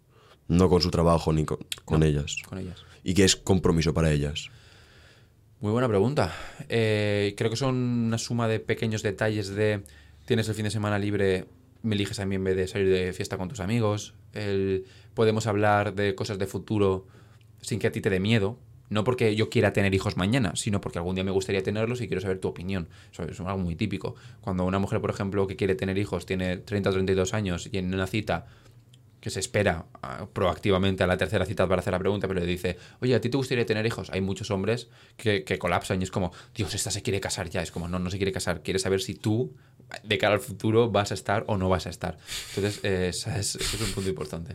no con su trabajo ni con, con No, ellas. con ellas. ¿Y qué es compromiso para ellas? Muy buena pregunta. Eh, creo que son una suma de pequeños detalles de tienes el fin de semana libre, me eliges a mí en vez de salir de fiesta con tus amigos, podemos hablar de cosas de futuro sin que a ti te dé miedo. No porque yo quiera tener hijos mañana, sino porque algún día me gustaría tenerlos y quiero saber tu opinión. Es algo muy típico. Cuando una mujer, por ejemplo, que quiere tener hijos, tiene 30 o 32 años y en una cita que se espera ah, proactivamente a la tercera cita para hacer la pregunta, pero le dice, oye, ¿a ti te gustaría tener hijos? Hay muchos hombres que, que colapsan y es como, Dios, esta se quiere casar ya. Es como, no, no se quiere casar, quiere saber si tú, de cara al futuro, vas a estar o no vas a estar. Entonces, eh, es, ese es un punto importante.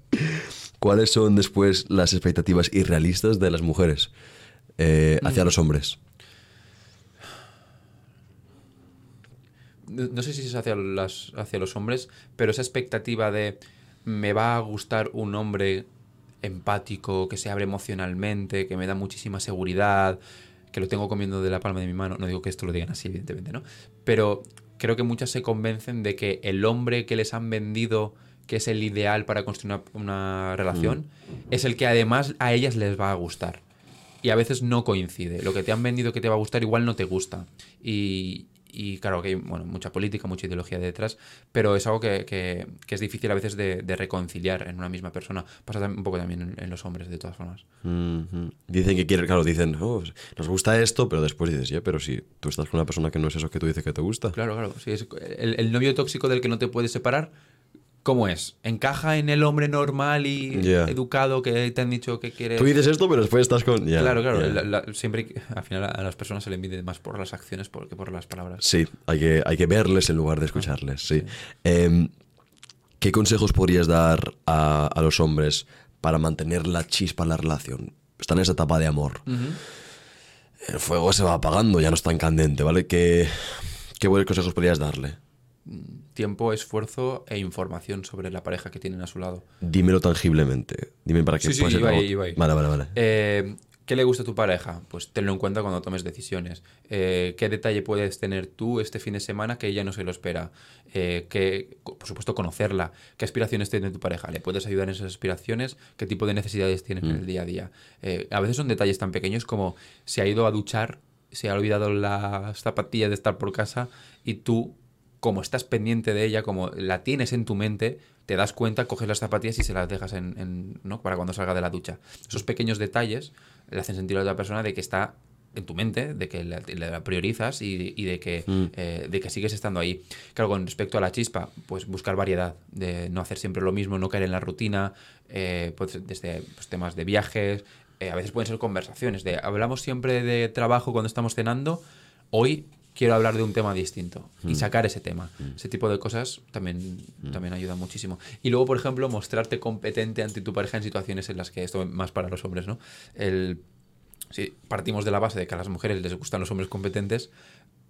¿Cuáles son después las expectativas irrealistas de las mujeres eh, hacia los hombres? No no sé si es hacia, las, hacia los hombres, pero esa expectativa de me va a gustar un hombre empático, que se abre emocionalmente, que me da muchísima seguridad, que lo tengo comiendo de la palma de mi mano. No digo que esto lo digan así, evidentemente, ¿no? Pero creo que muchas se convencen de que el hombre que les han vendido que es el ideal para construir una, una relación, es el que además a ellas les va a gustar. Y a veces no coincide. Lo que te han vendido que te va a gustar igual no te gusta. Y, y claro que hay bueno, mucha política, mucha ideología detrás, pero es algo que, que- que es difícil a veces de, de reconciliar en una misma persona. Pasa un poco también en, en los hombres, de todas formas. Dicen que quieren, claro, dicen, "Oh, nos gusta esto, pero después dices, ya, pero si tú estás con una persona que no es eso que tú dices que te gusta. Claro, claro. Sí, es el, el novio tóxico del que no te puedes separar, ¿cómo es? ¿Encaja en el hombre normal y educado que te han dicho que quiere... Tú dices esto, pero después estás con... Claro, claro. ya. la- la- siempre al final a las personas se le mide más por las acciones que por las palabras. Sí, hay que, hay que verles en lugar de escucharles, sí. Em, ¿Qué consejos podrías dar a, a los hombres para mantener la chispa en la relación? Están en esa etapa de amor. El fuego se va apagando, ya no es tan candente, ¿vale? ¿Qué, qué buenos consejos podrías darle? Tiempo, esfuerzo e información sobre la pareja que tienen a su lado. Dímelo tangiblemente. Dime para qué Sí, sí, puede ser iba iba. Vale, vale, vale. Eh, ¿Qué le gusta a tu pareja? Pues tenlo en cuenta cuando tomes decisiones. Eh, ¿Qué detalle puedes tener tú este fin de semana que ella no se lo espera? Eh, que, por supuesto, conocerla. ¿Qué aspiraciones tiene tu pareja? ¿Le puedes ayudar en esas aspiraciones? ¿Qué tipo de necesidades tiene en el día a día? Eh, a veces son detalles tan pequeños como se ha ido a duchar, se ha olvidado las zapatillas de estar por casa y tú como estás pendiente de ella, como la tienes en tu mente, te das cuenta, coges las zapatillas y se las dejas en, en- ¿no? para cuando salga de la ducha. Esos pequeños detalles le hacen sentir a la otra persona de que está en tu mente, de que la, la priorizas y, y de, que, eh, de que sigues estando ahí. Claro, con respecto a la chispa, pues buscar variedad, de no hacer siempre lo mismo, no caer en la rutina, eh, pues desde pues, temas de viajes, eh, a veces pueden ser conversaciones, de hablamos siempre de trabajo cuando estamos cenando, hoy quiero hablar de un tema distinto y sacar ese tema. Ese tipo de cosas también, también ayuda muchísimo. Y luego, por ejemplo, mostrarte competente ante tu pareja en situaciones en las que esto más para los hombres, ¿no? El, si partimos de la base de que a las mujeres les gustan los hombres competentes,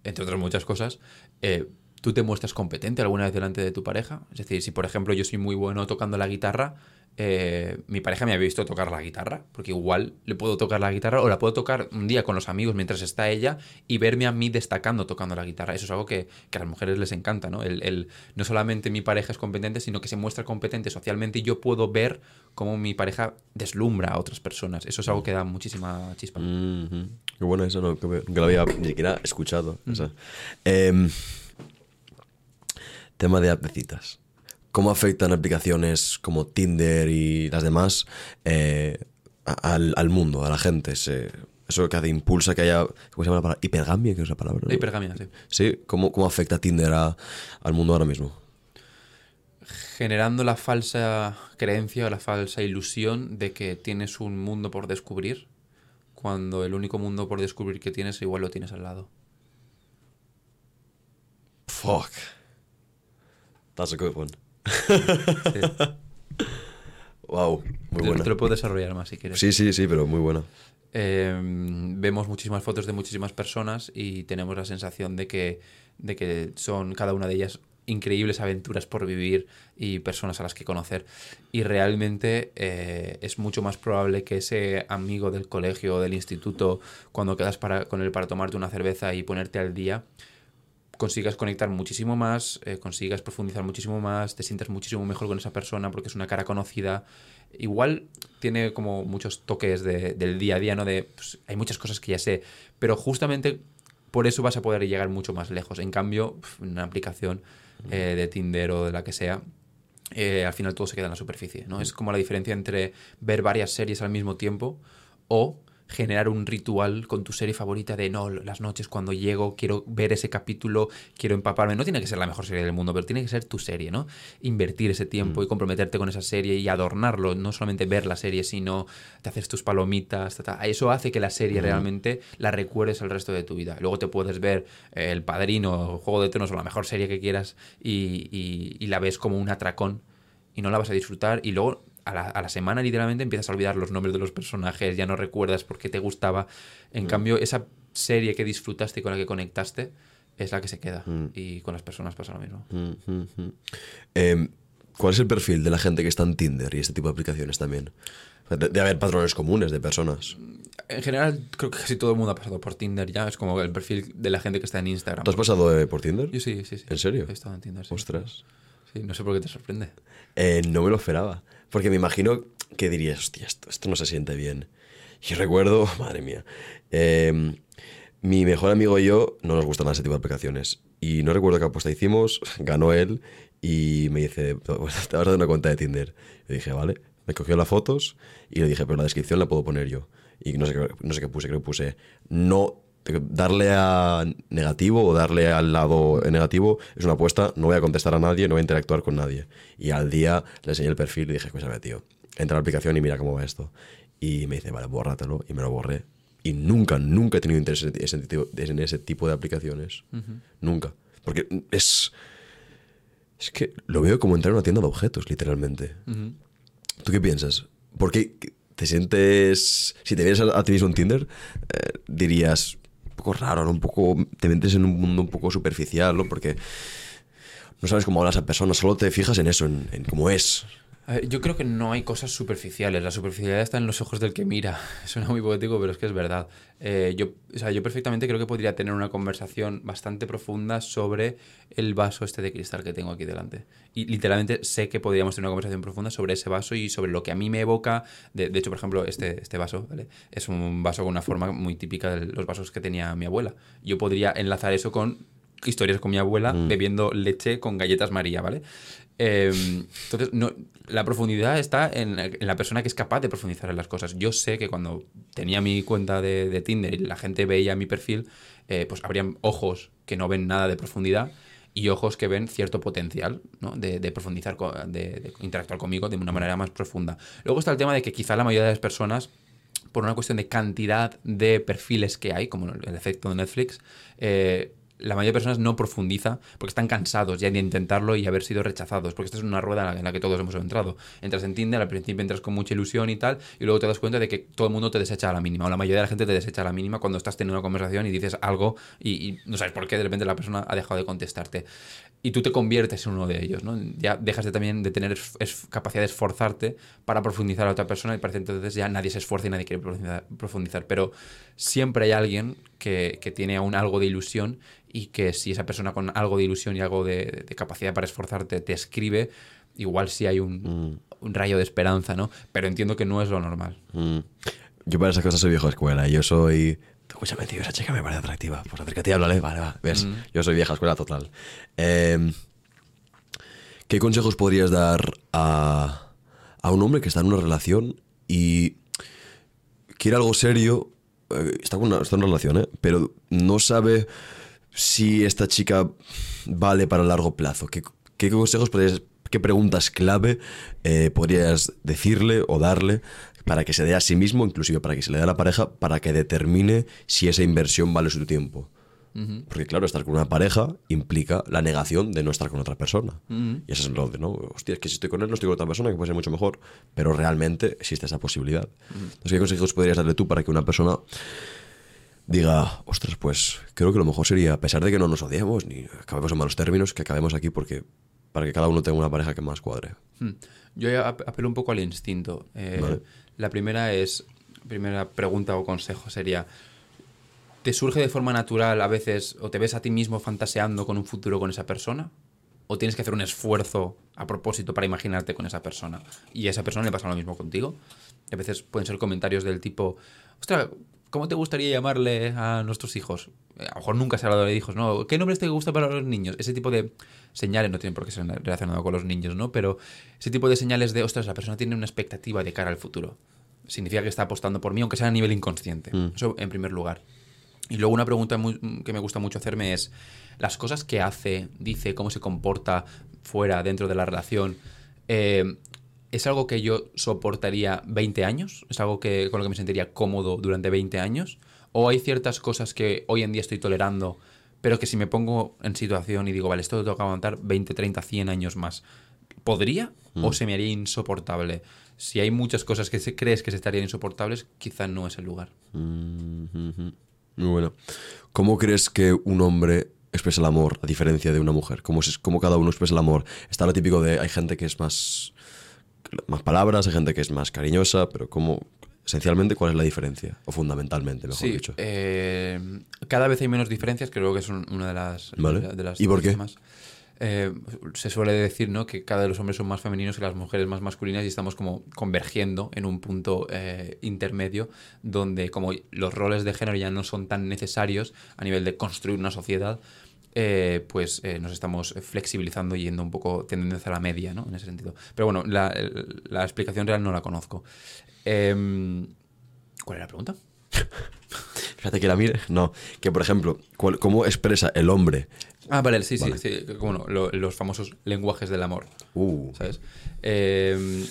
entre otras muchas cosas, eh, ¿tú te muestras competente alguna vez delante de tu pareja? Es decir, si por ejemplo yo soy muy bueno tocando la guitarra, eh, mi pareja me había visto tocar la guitarra, porque igual le puedo tocar la guitarra o la puedo tocar un día con los amigos mientras está ella y verme a mí destacando tocando la guitarra. Eso es algo que, que a las mujeres les encanta, ¿no? El, el- no solamente mi pareja es competente, sino que se muestra competente socialmente y yo puedo ver cómo mi pareja deslumbra a otras personas. Eso es algo que da muchísima chispa. Mhm. Qué bueno eso, no, que lo había ni siquiera escuchado. o sea. Em, tema de app de citas. ¿Cómo afectan aplicaciones como Tinder y las demás eh, al, al mundo, a la gente? Se- eso que hace, impulsa que haya, ¿cómo se llama la palabra? Hipergamia, que es la palabra. ¿no? Hipergamia, sí. Sí, ¿cómo, cómo afecta Tinder a- al mundo ahora mismo? generando la falsa creencia o la falsa ilusión de que tienes un mundo por descubrir, cuando el único mundo por descubrir que tienes igual lo tienes al lado. Fuck. That's a good one. Sí. Wow, muy buena. Te lo puedo desarrollar más si quieres. Sí, sí, sí, pero muy buena. Eh, vemos muchísimas fotos de muchísimas personas y tenemos la sensación de que, de que son cada una de ellas increíbles aventuras por vivir y personas a las que conocer. Y realmente eh, es mucho más probable que ese amigo del colegio o del instituto, cuando quedas para, con él para tomarte una cerveza y ponerte al día, consigas conectar muchísimo más, eh, consigas profundizar muchísimo más, te sientas muchísimo mejor con esa persona porque es una cara conocida. Igual tiene como muchos toques de- del día a día, ¿no? De, pues, hay muchas cosas que ya sé, pero justamente por eso vas a poder llegar mucho más lejos. En cambio, una aplicación eh, de Tinder o de la que sea, eh, al final todo se queda en la superficie, ¿no? Es como la diferencia entre ver varias series al mismo tiempo o generar un ritual con tu serie favorita de no, las noches cuando llego quiero ver ese capítulo, quiero empaparme. No tiene que ser la mejor serie del mundo, pero tiene que ser tu serie, ¿no? Invertir ese tiempo y comprometerte con esa serie y adornarlo, no solamente ver la serie, sino te haces tus palomitas, ta, ta. eso hace que la serie realmente la recuerdes el resto de tu vida. Luego te puedes ver eh, El Padrino, Juego de Tronos o la mejor serie que quieras y, y- y la ves como un atracón y no la vas a disfrutar y luego a la, a la semana literalmente empiezas a olvidar los nombres de los personajes, ya no recuerdas por qué te gustaba. En cambio, esa serie que disfrutaste y con la que conectaste es la que se queda y con las personas pasa lo mismo. Mm, mm, mm. Em, ¿Cuál es el perfil de la gente que está en Tinder y este tipo de aplicaciones también? De, de haber patrones comunes de personas. En general, creo que casi todo el mundo ha pasado por Tinder ya, es como el perfil de la gente que está en Instagram. ¿Tú has pasado eh, por Tinder? Yo sí, sí, sí. ¿En serio? He estado en Tinder, sí. Ostras. Sí, no sé por qué te sorprende. Eh, no me lo esperaba. Porque me imagino que dirías, hostia, esto, esto no se siente bien. Y recuerdo, madre mía, eh, mi mejor amigo y yo no nos gustan ese tipo de aplicaciones. Y no recuerdo qué apuesta hicimos, ganó él y me dice, te vas a dar una cuenta de Tinder. Yo dije, vale. Me cogió las fotos y le dije, pero la descripción la puedo poner yo. Y no sé, qué- no sé qué puse, creo que puse, no darle a negativo o darle al lado negativo es una apuesta, no voy a contestar a nadie, no voy a interactuar con nadie. Y al día le enseñé el perfil y dije, escúchame, tío, entra a la aplicación y mira cómo va esto. Y me dice, vale, bórratelo. Y me lo borré. Y nunca, nunca he tenido interés en ese tipo, en ese tipo de aplicaciones. Nunca. Porque es... Es que lo veo como entrar a una tienda de objetos, literalmente. ¿Tú qué piensas? ¿Por qué te sientes... Si te vieras a, a ti mismo en Tinder, eh, dirías... Poco raro, ¿no? Un poco... Te metes en un mundo un poco superficial, ¿no? Porque no sabes cómo hablas a personas, solo te fijas en eso, en, en cómo es. Yo creo que no hay cosas superficiales. La superficialidad está en los ojos del que mira. Suena muy poético, pero es que es verdad. Eh, yo, o sea, yo perfectamente creo que podría tener una conversación bastante profunda sobre el vaso este de cristal que tengo aquí delante. Y literalmente sé que podríamos tener una conversación profunda sobre ese vaso y sobre lo que a mí me evoca. De, de hecho, por ejemplo, este, este vaso ¿vale? es un vaso con una forma muy típica de los vasos que tenía mi abuela. Yo podría enlazar eso con historias con mi abuela bebiendo leche con galletas María, ¿vale? Eh, entonces, no, la profundidad está en, en la persona que es capaz de profundizar en las cosas. Yo sé que cuando tenía mi cuenta de, de Tinder y la gente veía mi perfil, eh, pues habrían ojos que no ven nada de profundidad y ojos que ven cierto potencial ¿no? de, de profundizar, de, de interactuar conmigo de una manera más profunda. Luego está el tema de que quizá la mayoría de las personas por una cuestión de cantidad de perfiles que hay, como el efecto de Netflix, eh, la mayoría de personas no profundiza porque están cansados ya de intentarlo y haber sido rechazados, porque esta es una rueda en la, que todos hemos entrado. Entras en Tinder, al principio entras con mucha ilusión y tal, y luego te das cuenta de que todo el mundo te desecha a la mínima, o la mayoría de la gente te desecha a la mínima cuando estás teniendo una conversación y dices algo y, y no sabes por qué de repente la persona ha dejado de contestarte. Y tú te conviertes en uno de ellos, ¿no? Ya dejas de también de tener es- es- capacidad de esforzarte para profundizar a otra persona y parece entonces ya nadie se esfuerza y nadie quiere profundizar. profundizar. Pero siempre hay alguien que, que tiene aún algo de ilusión y que si esa persona con algo de ilusión y algo de, de capacidad para esforzarte te escribe, igual sí hay un, un rayo de esperanza, ¿no? Pero entiendo que no es lo normal. Mm. Yo para esas cosas soy vieja escuela. Yo soy. Escúchame, tío, esa chica me parece atractiva. Pues acércate y háblale. Vale, va. ¿Ves? Yo soy vieja escuela total. Eh, ¿Qué consejos podrías dar a, a un hombre que está en una relación y quiere algo serio? eh, está, con una, está en una relación, ¿eh? Pero no sabe si esta chica vale para largo plazo. ¿Qué, qué consejos podrías, qué preguntas clave eh, podrías decirle o darle para que se dé a sí mismo, inclusive para que se le dé a la pareja, para que determine si esa inversión vale su tiempo? Porque claro, estar con una pareja implica la negación de no estar con otra persona. Y eso es lo de, ¿no? Hostia, es que si estoy con él no estoy con otra persona, que puede ser mucho mejor. Pero realmente existe esa posibilidad. Entonces, ¿qué consejos podrías darle tú para que una persona diga, ostras, pues creo que lo mejor sería, a pesar de que no nos odiemos ni acabemos en malos términos, que acabemos aquí porque para que cada uno tenga una pareja que más cuadre. Hmm. Yo apelo un poco al instinto. Eh, Vale. La primera es, primera pregunta o consejo sería, ¿te surge de forma natural a veces o te ves a ti mismo fantaseando con un futuro con esa persona? ¿O tienes que hacer un esfuerzo a propósito para imaginarte con esa persona? Y a esa persona le pasa lo mismo contigo. A veces pueden ser comentarios del tipo, ostras, ¿cómo te gustaría llamarle a nuestros hijos? A lo mejor nunca se ha hablado de hijos, ¿no? ¿Qué nombres te gusta para los niños? Ese tipo de señales no tienen por qué ser relacionado con los niños, ¿no? Pero ese tipo de señales de, ostras, la persona tiene una expectativa de cara al futuro. Significa que está apostando por mí, aunque sea a nivel inconsciente. Eso en primer lugar. Y luego una pregunta muy- que me gusta mucho hacerme es, las cosas que hace, dice, cómo se comporta fuera, dentro de la relación, eh, ¿es algo que yo soportaría 20 años? ¿Es algo que, con lo que me sentiría cómodo durante 20 años? ¿O hay ciertas cosas que hoy en día estoy tolerando, pero que si me pongo en situación y digo, vale, esto lo tengo que aguantar 20, 30, 100 años más, ¿podría o se me haría insoportable? Si hay muchas cosas que se- crees que se estarían insoportables, quizá no es el lugar. Muy bueno. ¿Cómo crees que un hombre expresa el amor a diferencia de una mujer? ¿Cómo, es, cómo cada uno expresa el amor? Está lo típico de hay gente que es más, más palabras, hay gente que es más cariñosa, pero ¿cómo, esencialmente cuál es la diferencia? O fundamentalmente, mejor Sí, dicho. eh, cada vez hay menos diferencias, creo que es un- una de las, Vale. de las ¿Y por qué? temas. Eh, se suele decir ¿no? que cada vez los hombres son más femeninos y las mujeres más masculinas y estamos como convergiendo en un punto eh, intermedio donde como los roles de género ya no son tan necesarios a nivel de construir una sociedad, eh, pues eh, nos estamos flexibilizando y yendo un poco tendiendo hacia la media, ¿no? En ese sentido. Pero bueno, la explicación real no la conozco. Em, ¿Cuál era la pregunta? Fíjate que la mire. No, que por ejemplo, cuál- ¿cómo expresa el hombre? Ah, vale, sí, Vale. sí, sí. lo- los famosos lenguajes del amor, Uh, ¿sabes? Eh,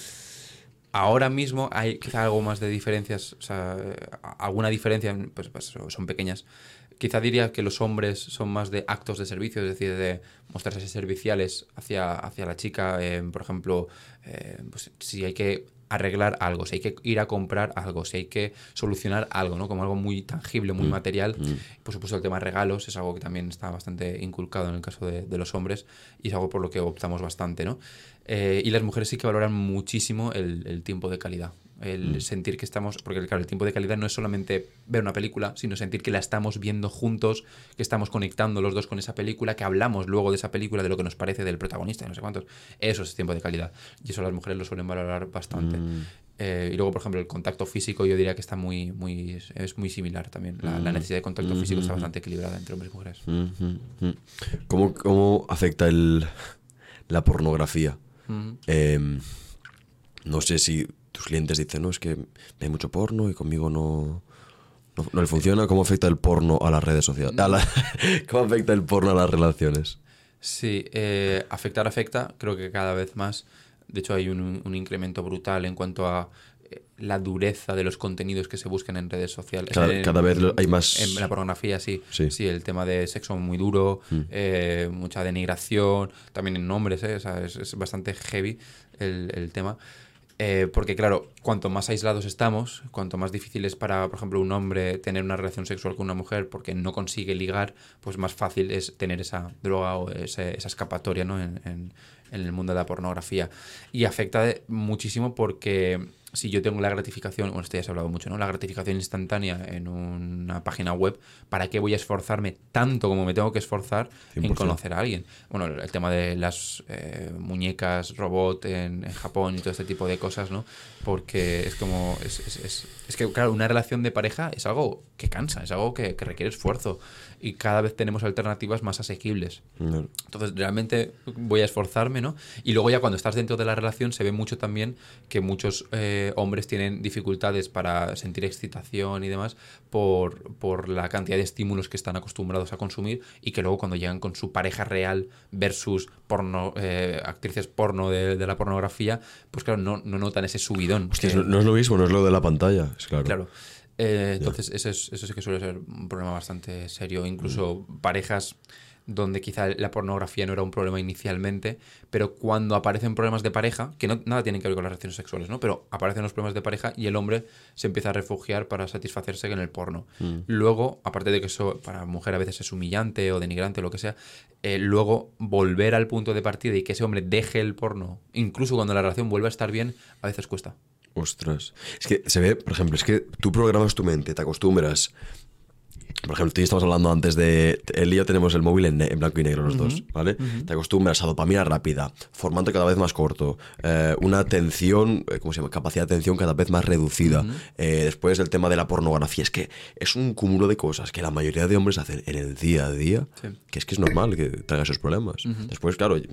ahora mismo hay quizá algo más de diferencias, o sea, alguna diferencia, pues, pues, son pequeñas. Quizá diría que los hombres son más de actos de servicio, es decir, de mostrarse serviciales hacia, hacia la chica. eh, por ejemplo, eh, pues, si hay que arreglar algo, si hay que ir a comprar algo, si hay que solucionar algo, ¿no? Como algo muy tangible, muy material. Por supuesto, el tema de regalos es algo que también está bastante inculcado en el caso de, de los hombres y es algo por lo que optamos bastante, ¿no? Eh, y las mujeres sí que valoran muchísimo el, el tiempo de calidad. El sentir que estamos, porque claro, el tiempo de calidad no es solamente ver una película, sino sentir que la estamos viendo juntos, que estamos conectando los dos con esa película, que hablamos luego de esa película, de lo que nos parece del protagonista, y no sé cuántos. Eso es tiempo de calidad. Y eso las mujeres lo suelen valorar bastante. Eh, y luego, por ejemplo, el contacto físico yo diría que está muy, muy es muy similar también. La, la necesidad de contacto físico está bastante equilibrada entre hombres y mujeres. ¿Cómo, cómo afecta el, la pornografía? Eh, no sé si tus clientes dicen, no, es que hay mucho porno y conmigo no, no, no le funciona. ¿Cómo afecta el porno a las redes sociales? La- ¿Cómo afecta el porno a las relaciones? Sí, eh, afectar afecta, creo que cada vez más. De hecho, hay un, un incremento brutal en cuanto a eh, la dureza de los contenidos que se buscan en redes sociales. Cada- En- cada vez hay más- En la pornografía, sí. Sí. Sí, el tema de sexo muy duro, eh, mucha denigración, también en nombres, ¿eh? O sea, es, es bastante heavy el, el tema. Eh, porque claro, cuanto más aislados estamos, cuanto más difícil es para, por ejemplo, un hombre tener una relación sexual con una mujer porque no consigue ligar, pues más fácil es tener esa droga o esa escapatoria ¿no? En el mundo de la pornografía. Y afecta de- muchísimo porque si yo tengo la gratificación, bueno, esto ya se ha hablado mucho, ¿no? La gratificación instantánea en una página web, ¿para qué voy a esforzarme tanto como me tengo que esforzar en 100%. conocer a alguien? Bueno, el tema de las eh, muñecas robot en, en Japón y todo este tipo de cosas, ¿no? Porque es como. Es, es- es- es que, claro, una relación de pareja es algo que cansa, es algo que, que requiere esfuerzo. Y cada vez tenemos alternativas más asequibles. No. Entonces, realmente voy a esforzarme, ¿no? Y luego ya cuando estás dentro de la relación se ve mucho también que muchos eh, hombres tienen dificultades para sentir excitación y demás por, por la cantidad de estímulos que están acostumbrados a consumir y que luego cuando llegan con su pareja real versus porno, eh, actrices porno de, de la pornografía, pues claro, no, no notan ese subidón. Hostia, que- no, no es lo mismo, no es lo de la pantalla. Es claro. Claro. Eh, entonces, eso, es, eso sí que suele ser un problema bastante serio. Incluso parejas donde quizá la pornografía no era un problema inicialmente, pero cuando aparecen problemas de pareja, que no, nada tienen que ver con las relaciones sexuales, ¿no? Pero aparecen los problemas de pareja y el hombre se empieza a refugiar para satisfacerse en el porno. Luego, aparte de que eso para mujer a veces es humillante o denigrante o lo que sea, eh, luego volver al punto de partida y que ese hombre deje el porno, incluso cuando la relación vuelva a estar bien, a veces cuesta. Ostras. Es que se ve, por ejemplo, es que tú programas tu mente, te acostumbras. Por ejemplo, tú y yo estamos hablando antes de. Él y yo tenemos el móvil en, blanco y negro los dos, ¿vale? Te acostumbras a dopamina rápida, formato cada vez más corto, eh, una atención, eh, ¿cómo se llama? Capacidad de atención cada vez más reducida. Eh, después el tema de la pornografía. Es que es un cúmulo de cosas que la mayoría de hombres hacen en el día a día, Sí. que es que es normal que traiga esos problemas. Después, claro, de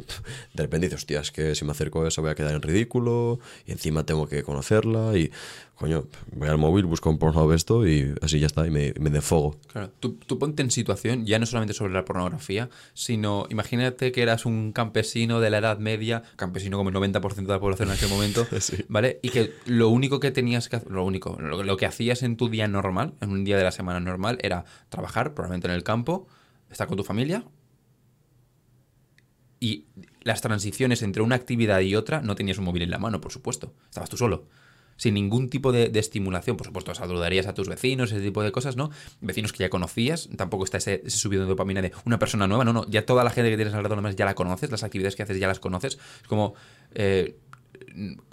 repente dices, hostia, es que si me acerco a eso voy a quedar en ridículo y encima tengo que conocerla y, coño, voy al móvil, busco un porno de esto y así ya está, y me, me defogo. Claro, tú, tú ponte en situación, ya no solamente sobre la pornografía, sino imagínate que eras un campesino de la Edad Media, campesino como el 90% de la población en aquel momento, ¿vale? Y que lo único que tenías que hacer, lo único, lo, lo que hacías en tu día normal, en un día de la semana normal, era trabajar, probablemente en el campo, estar con tu familia. Y las transiciones entre una actividad y otra no tenías un móvil en la mano, por supuesto. Estabas tú solo sin ningún tipo de, de estimulación. Por supuesto, saludarías a tus vecinos, ese tipo de cosas, ¿no? Vecinos que ya conocías, tampoco está ese, ese subido de dopamina de una persona nueva, no, no, ya toda la gente que tienes alrededor además ya la conoces, las actividades que haces ya las conoces. Es como... eh,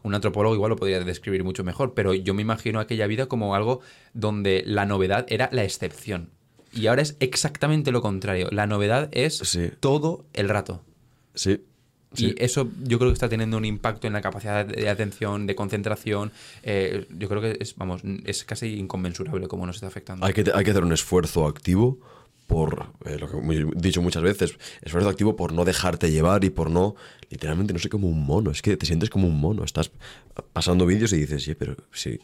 un antropólogo igual lo podría describir mucho mejor, pero yo me imagino aquella vida como algo donde la novedad era la excepción. Y ahora es exactamente lo contrario. La novedad es Sí. todo el rato. Sí. Sí. Y eso yo creo que está teniendo un impacto en la capacidad de atención, de concentración. Eh, yo creo que es, vamos, es casi inconmensurable cómo nos está afectando. Hay que, hay que hacer un esfuerzo activo por, eh, lo que he dicho muchas veces, esfuerzo activo por no dejarte llevar y por no, literalmente, no sé, como un mono. Es que te sientes como un mono. Estás pasando vídeos y dices, sí, pero sí,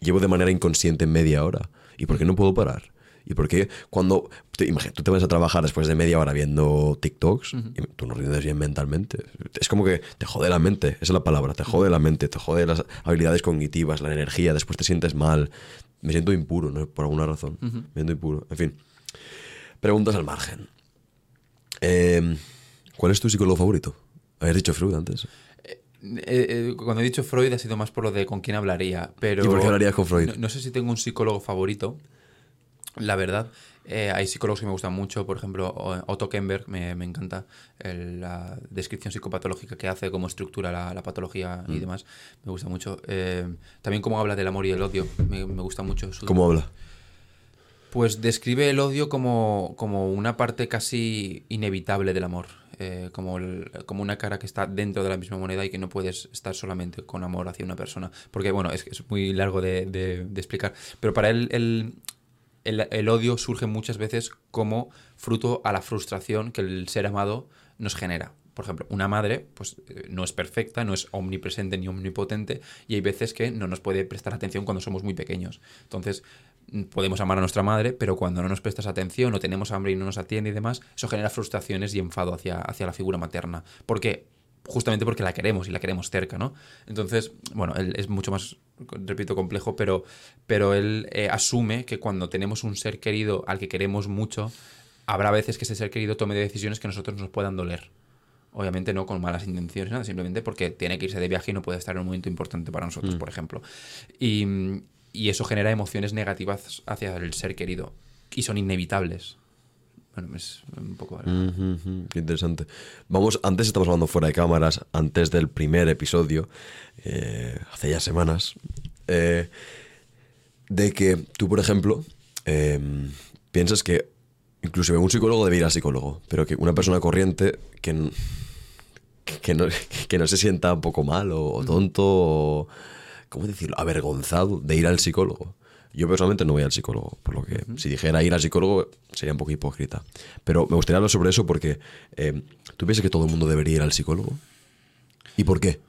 llevo de manera inconsciente media hora. ¿Y por qué no puedo parar? ¿Y por qué cuando te, imagina, tú te vas a trabajar después de media hora viendo TikToks y tú no rindes bien mentalmente? Es como que te jode la mente, esa es la palabra, te jode la mente, te jode las habilidades cognitivas, la energía, después te sientes mal. Me siento impuro, ¿no? Por alguna razón. Me siento impuro. En fin. Preguntas al margen. Eh, ¿Cuál es tu psicólogo favorito? Habías dicho Freud antes. Eh, eh, cuando he dicho Freud ha sido más por lo de con quién hablaría, pero... ¿Y por qué hablarías con Freud? No, no sé si tengo un psicólogo favorito, la verdad. Eh, hay psicólogos que me gustan mucho, por ejemplo, Otto Kemberg, me, me encanta el- la descripción psicopatológica que hace, cómo estructura la, la patología Mm. y demás, me gusta mucho. Eh, también cómo habla del amor y el odio, me, me gusta mucho. su- ¿Cómo habla? Pues describe el odio como, como una parte casi inevitable del amor, eh, como, el- como una cara que está dentro de la misma moneda y que no puedes estar solamente con amor hacia una persona. Porque, bueno, es, es muy largo de, de- de explicar, pero para él el, el, odio surge muchas veces como fruto a la frustración que el ser amado nos genera. Por ejemplo, una madre pues, eh, no es perfecta, no es omnipresente ni omnipotente y hay veces que no nos puede prestar atención cuando somos muy pequeños. Entonces, mm, podemos amar a nuestra madre, pero cuando no nos prestas atención o tenemos hambre y no nos atiende y demás, eso genera frustraciones y enfado hacia, hacia la figura materna. Porque justamente porque la queremos y la queremos cerca, ¿no? Entonces, bueno, él es mucho más, repito, complejo, pero, pero él eh, asume que cuando tenemos un ser querido al que queremos mucho, habrá veces que ese ser querido tome decisiones que a nosotros nos puedan doler. Obviamente no con malas intenciones, nada, simplemente porque tiene que irse de viaje y no puede estar en un momento importante para nosotros, por ejemplo. Y, y eso genera emociones negativas hacia el ser querido. Y son inevitables. Bueno, es un poco... Qué interesante. Vamos, antes estamos hablando fuera de cámaras, antes del primer episodio, eh, hace ya semanas, eh, de que tú, por ejemplo, eh, piensas que inclusive un psicólogo debe ir al psicólogo, pero que una persona corriente que, que, no, que no se sienta un poco mal o, o tonto o, ¿cómo decirlo?, avergonzado de ir al psicólogo. Yo personalmente no voy al psicólogo, por lo que si dijera ir al psicólogo sería un poco hipócrita. Pero me gustaría hablar sobre eso porque eh, ¿tú piensas que todo el mundo debería ir al psicólogo? ¿Y por qué?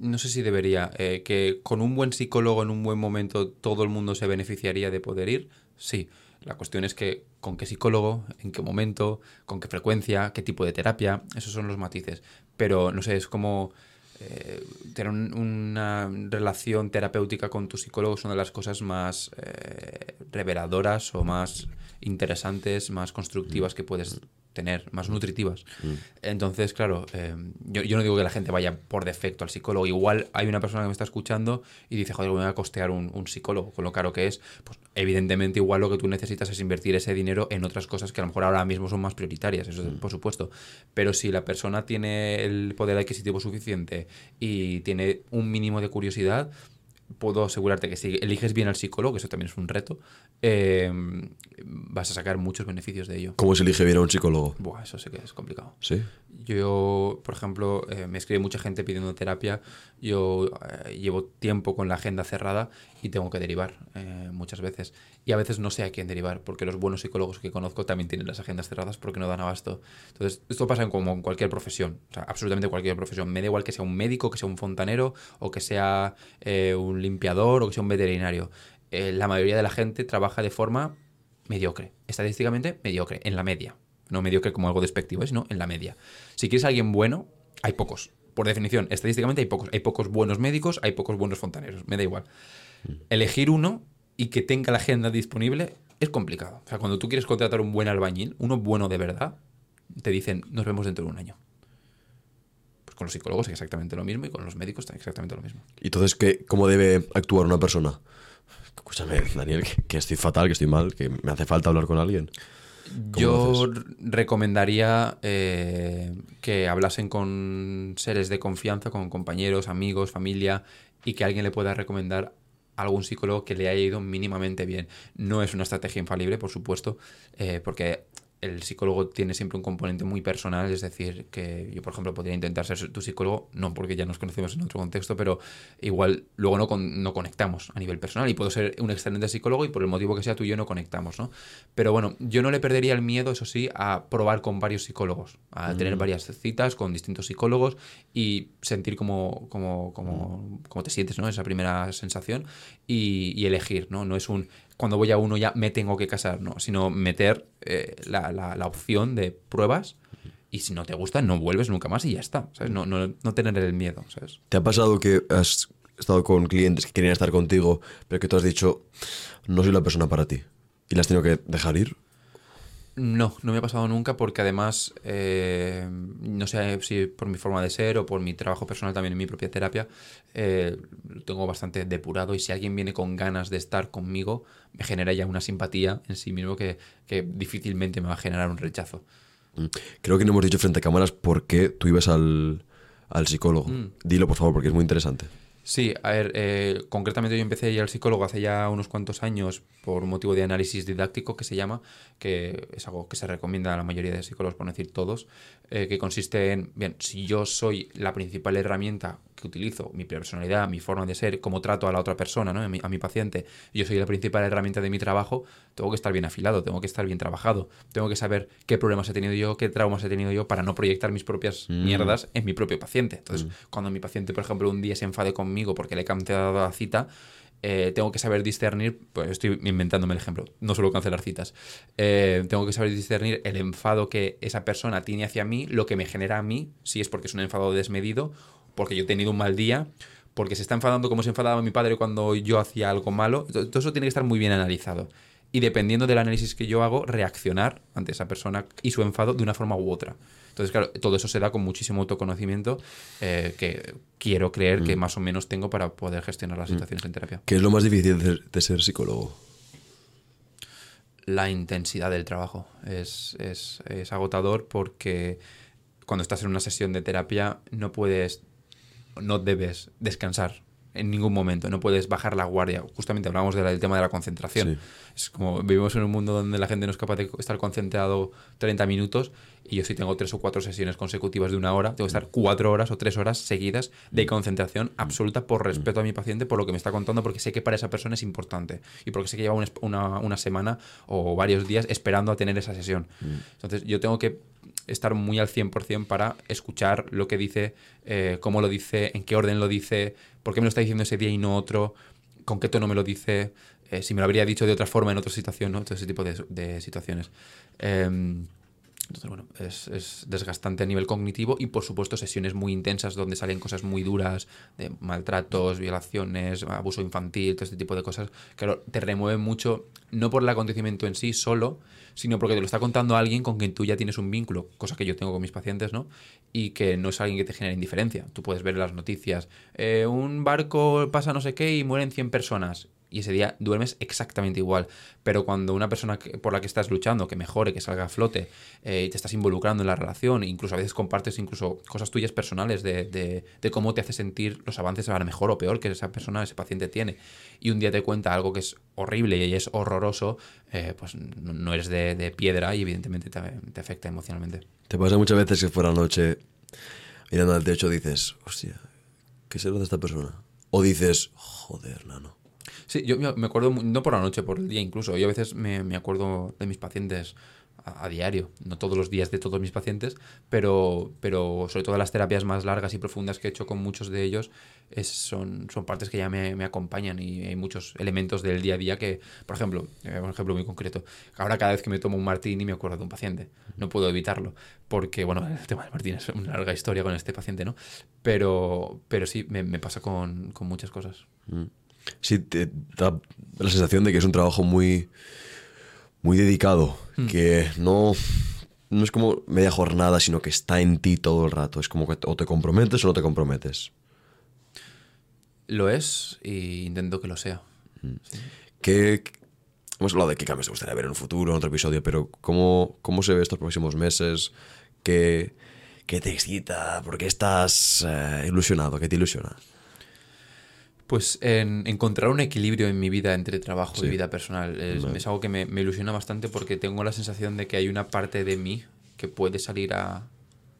no sé si debería, eh, que con un buen psicólogo en un buen momento todo el mundo se beneficiaría de poder ir, sí. La cuestión es que con qué psicólogo, en qué momento, con qué frecuencia, qué tipo de terapia, esos son los matices. Pero no sé, es como eh, tener un- una relación terapéutica con tu psicólogo es una de las cosas más eh, reveladoras o más interesantes, más constructivas que puedes tener, más nutritivas. Entonces, claro, eh, yo, yo no digo que la gente vaya por defecto al psicólogo. Igual hay una persona que me está escuchando y dice, joder, me voy a costear un, un psicólogo, con lo caro que es. Pues evidentemente igual lo que tú necesitas es invertir ese dinero en otras cosas que a lo mejor ahora mismo son más prioritarias, eso por supuesto. Pero si la persona tiene el poder adquisitivo suficiente y tiene un mínimo de curiosidad, puedo asegurarte que si eliges bien al psicólogo, que eso también es un reto, eh, vas a sacar muchos beneficios de ello. ¿Cómo se elige bien a un psicólogo? Buah, eso sí que es complicado. ¿Sí? Yo, por ejemplo, eh, me escribe mucha gente pidiendo terapia. Yo eh, llevo tiempo con la agenda cerrada y tengo que derivar eh, muchas veces. Y a veces no sé a quién derivar, porque los buenos psicólogos que conozco también tienen las agendas cerradas porque no dan abasto. Entonces, esto pasa en como en cualquier profesión, o sea, absolutamente cualquier profesión. Me da igual que sea un médico, que sea un fontanero, o que sea eh, un limpiador, o que sea un veterinario. La mayoría de la gente trabaja de forma mediocre, estadísticamente mediocre, en la media. No mediocre como algo despectivo, sino en la media. Si quieres a alguien bueno, hay pocos. Por definición, estadísticamente hay pocos. Hay pocos buenos médicos, hay pocos buenos fontaneros. Me da igual. Elegir uno y que tenga la agenda disponible es complicado. O sea, cuando tú quieres contratar un buen albañil, uno bueno de verdad, te dicen, nos vemos dentro de un año. Pues con los psicólogos es exactamente lo mismo y con los médicos es exactamente lo mismo. ¿Y entonces ¿qué, cómo debe actuar una persona? Escúchame, Daniel, que, que estoy fatal, que estoy mal, que me hace falta hablar con alguien. ¿Cómo Yo recomendaría eh, que hablasen con seres de confianza, con compañeros, amigos, familia, y que alguien le pueda recomendar algún psicólogo que le haya ido mínimamente bien. No es una estrategia infalible, por supuesto, eh, porque el psicólogo tiene siempre un componente muy personal, es decir, que yo, por ejemplo, podría intentar ser tu psicólogo, no porque ya nos conocemos en otro contexto, pero igual luego no, con- no conectamos a nivel personal y puedo ser un excelente psicólogo y por el motivo que sea tú y yo no conectamos, ¿no? Pero bueno, yo no le perdería el miedo, eso sí, a probar con varios psicólogos, a tener varias citas con distintos psicólogos y sentir cómo, cómo, cómo, cómo te sientes, ¿no? Esa primera sensación y, y elegir, ¿no? No es un cuando voy a uno ya me tengo que casar, no, sino meter eh, la, la- la opción de pruebas y si no te gusta no vuelves nunca más y ya está, ¿sabes? No, no, no tener el miedo, ¿sabes? ¿Te ha pasado que has estado con clientes que querían estar contigo, pero que tú has dicho, no soy la persona para ti? ¿Y las has tenido que dejar ir? No, no me ha pasado nunca porque además, eh, no sé si por mi forma de ser o por mi trabajo personal también en mi propia terapia, eh, lo tengo bastante depurado y si alguien viene con ganas de estar conmigo, me genera ya una simpatía en sí mismo que, que difícilmente me va a generar un rechazo. Mm. Creo que no hemos dicho frente a cámaras por qué tú ibas al, al psicólogo. Mm. Dilo, por favor, porque es muy interesante. Sí, a ver, eh, concretamente yo empecé a ir al psicólogo hace ya unos cuantos años por un motivo de análisis didáctico que se llama, que es algo que se recomienda a la mayoría de psicólogos, por no decir todos, eh, que consiste en, bien, si yo soy la principal herramienta que utilizo, mi personalidad, mi forma de ser, cómo trato a la otra persona, ¿no? a, mi, a mi paciente, yo soy la principal herramienta de mi trabajo, tengo que estar bien afilado, tengo que estar bien trabajado, tengo que saber qué problemas he tenido yo, qué traumas he tenido yo para no proyectar mis propias mierdas en mi propio paciente. Entonces, cuando mi paciente, por ejemplo, un día se enfade conmigo porque le he cancelado la cita, eh, tengo que saber discernir, pues estoy inventándome el ejemplo, no suelo cancelar citas, eh, tengo que saber discernir el enfado que esa persona tiene hacia mí, lo que me genera a mí, si es porque es un enfado desmedido, porque yo he tenido un mal día, porque se está enfadando como se enfadaba mi padre cuando yo hacía algo malo, todo eso tiene que estar muy bien analizado. Y dependiendo del análisis que yo hago, reaccionar ante esa persona y su enfado de una forma u otra. Entonces, claro, todo eso se da con muchísimo autoconocimiento eh, que quiero creer que más o menos tengo para poder gestionar las situaciones en terapia. ¿Qué es lo más difícil de ser, de ser psicólogo? La intensidad del trabajo es, es, es agotador porque cuando estás en una sesión de terapia no puedes, no debes descansar en ningún momento, no puedes bajar la guardia. Justamente hablamos de la- del tema de la concentración. Sí. Es como vivimos en un mundo donde la gente no es capaz de estar concentrado 30 minutos y yo si tengo tres o cuatro sesiones consecutivas de una hora, tengo que estar cuatro horas o tres horas seguidas de concentración absoluta por respeto a mi paciente, por lo que me está contando, porque sé que para esa persona es importante y porque sé que lleva un esp- una, una semana o varios días esperando a tener esa sesión. Entonces yo tengo que estar muy al 100% para escuchar lo que dice, eh, cómo lo dice, en qué orden lo dice, por qué me lo está diciendo ese día y no otro, con qué tono me lo dice, eh, si me lo habría dicho de otra forma en otra situación, ¿no? Todo ese tipo de, de situaciones. Em, entonces, bueno, es, es desgastante a nivel cognitivo y, por supuesto, sesiones muy intensas donde salen cosas muy duras, de maltratos, violaciones, abuso infantil, todo este tipo de cosas. Claro, te remueven mucho, no por el acontecimiento en sí solo, sino porque te lo está contando alguien con quien tú ya tienes un vínculo, cosa que yo tengo con mis pacientes, ¿no? Y que no es alguien que te genere indiferencia. Tú puedes ver las noticias, eh, un barco pasa no sé qué y mueren 100 personas y ese día duermes exactamente igual. Pero cuando una persona que- por la que estás luchando, que mejore, que salga a flote, eh, te estás involucrando en la relación, incluso a veces compartes incluso cosas tuyas personales de, de- cómo te hace sentir los avances a mejor o peor que esa persona, ese paciente tiene, y un día te cuenta algo que es horrible y es horroroso, eh, pues no eres de, piedra y evidentemente te, afecta emocionalmente. Te pasa muchas veces que fuera noche mirando al techo dices, hostia, ¿qué será de esta persona? O dices, joder, nano. Sí, yo me acuerdo, no por la noche, por el día incluso. Yo a veces me, me acuerdo de mis pacientes a, a diario, no todos los días de todos mis pacientes, pero, pero sobre todo las terapias más largas y profundas que he hecho con muchos de ellos es- son, son partes que ya me, me acompañan y hay muchos elementos del día a día que, por ejemplo, eh, un ejemplo muy concreto, ahora cada vez que me tomo un martini me acuerdo de un paciente, no puedo evitarlo, porque, bueno, el tema del martini es una larga historia con este paciente, ¿no? Pero, pero sí, me, me pasa con, con muchas cosas. Sí, te da la sensación de que es un trabajo muy, muy dedicado, que no, no es como media jornada, sino que está en ti todo el rato. Es como que o te comprometes o no te comprometes. Lo es y intento que lo sea. ¿Qué, hemos hablado de qué cambios te gustaría ver en un futuro, en otro episodio, pero ¿cómo, cómo se ve estos próximos meses? ¿Qué, qué te excita? ¿Por qué estás eh, ilusionado? ¿Qué te ilusiona? Pues en encontrar un equilibrio en mi vida entre trabajo Sí. y vida personal es, Vale. es algo que me, me ilusiona bastante porque tengo la sensación de que hay una parte de mí que puede salir a,